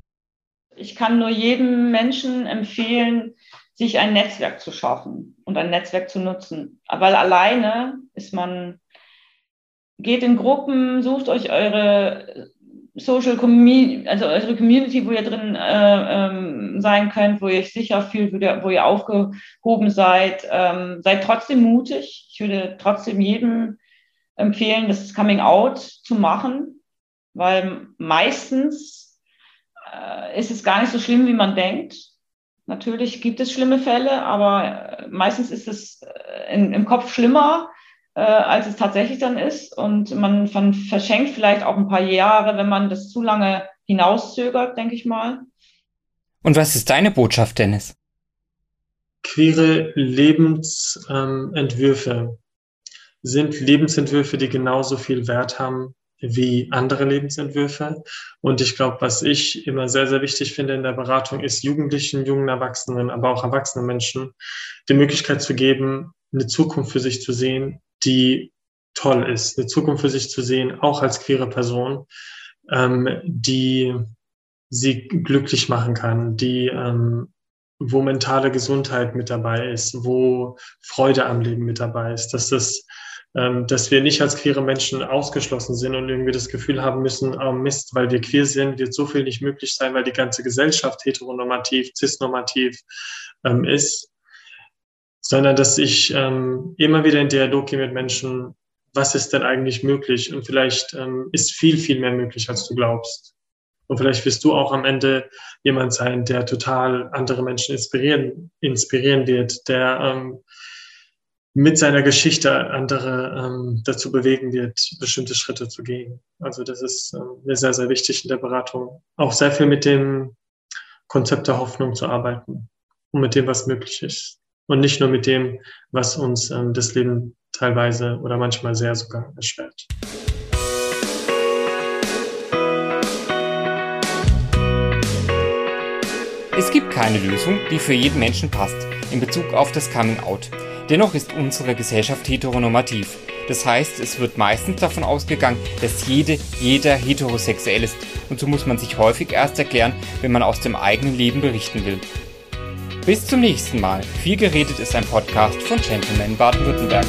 Ich kann nur jedem Menschen empfehlen, sich ein Netzwerk zu schaffen und ein Netzwerk zu nutzen. Weil alleine ist man, geht in Gruppen, sucht euch eure Social Community, also eure Community, wo ihr drin äh, ähm, sein könnt, wo ihr euch sicher fühlt, wo ihr, wo ihr aufgehoben seid. Ähm, seid trotzdem mutig. Ich würde trotzdem jedem empfehlen, das Coming Out zu machen, weil meistens äh, ist es gar nicht so schlimm, wie man denkt. Natürlich gibt es schlimme Fälle, aber äh, meistens ist es äh, in, im Kopf schlimmer, äh, als es tatsächlich dann ist. Und man, man verschenkt vielleicht auch ein paar Jahre, wenn man das zu lange hinauszögert, denke ich mal. Und was ist deine Botschaft, Dennis? Queere Lebensentwürfe ähm, sind Lebensentwürfe, die genauso viel Wert haben wie andere Lebensentwürfe. Und ich glaube, was ich immer sehr, sehr wichtig finde in der Beratung, ist Jugendlichen, jungen Erwachsenen, aber auch erwachsenen Menschen die Möglichkeit zu geben, eine Zukunft für sich zu sehen, die toll ist, eine Zukunft für sich zu sehen, auch als queere Person, ähm, die sie glücklich machen kann, die ähm, wo mentale Gesundheit mit dabei ist, wo Freude am Leben mit dabei ist, dass das ähm, dass wir nicht als queere Menschen ausgeschlossen sind und irgendwie das Gefühl haben müssen, oh Mist, weil wir queer sind, wird so viel nicht möglich sein, weil die ganze Gesellschaft heteronormativ, cisnormativ ähm, ist, sondern dass ich ähm, immer wieder in Dialog gehe mit Menschen, was ist denn eigentlich möglich? Und vielleicht ähm, ist viel, viel mehr möglich, als du glaubst. Und vielleicht wirst du auch am Ende jemand sein, der total andere Menschen inspirieren, inspirieren wird, der ähm, mit seiner Geschichte andere ähm, dazu bewegen wird, bestimmte Schritte zu gehen. Also das ist ähm, mir sehr, sehr wichtig in der Beratung. Auch sehr viel mit dem Konzept der Hoffnung zu arbeiten und mit dem, was möglich ist. Und nicht nur mit dem, was uns ähm, das Leben teilweise oder manchmal sehr sogar erschwert. Es gibt keine Lösung, die für jeden Menschen passt in Bezug auf das Coming Out. Dennoch ist unsere Gesellschaft heteronormativ. Das heißt, es wird meistens davon ausgegangen, dass jede, jeder heterosexuell ist. Und so muss man sich häufig erst erklären, wenn man aus dem eigenen Leben berichten will. Bis zum nächsten Mal. Viel geredet ist ein Podcast von Gentleman Baden-Württemberg.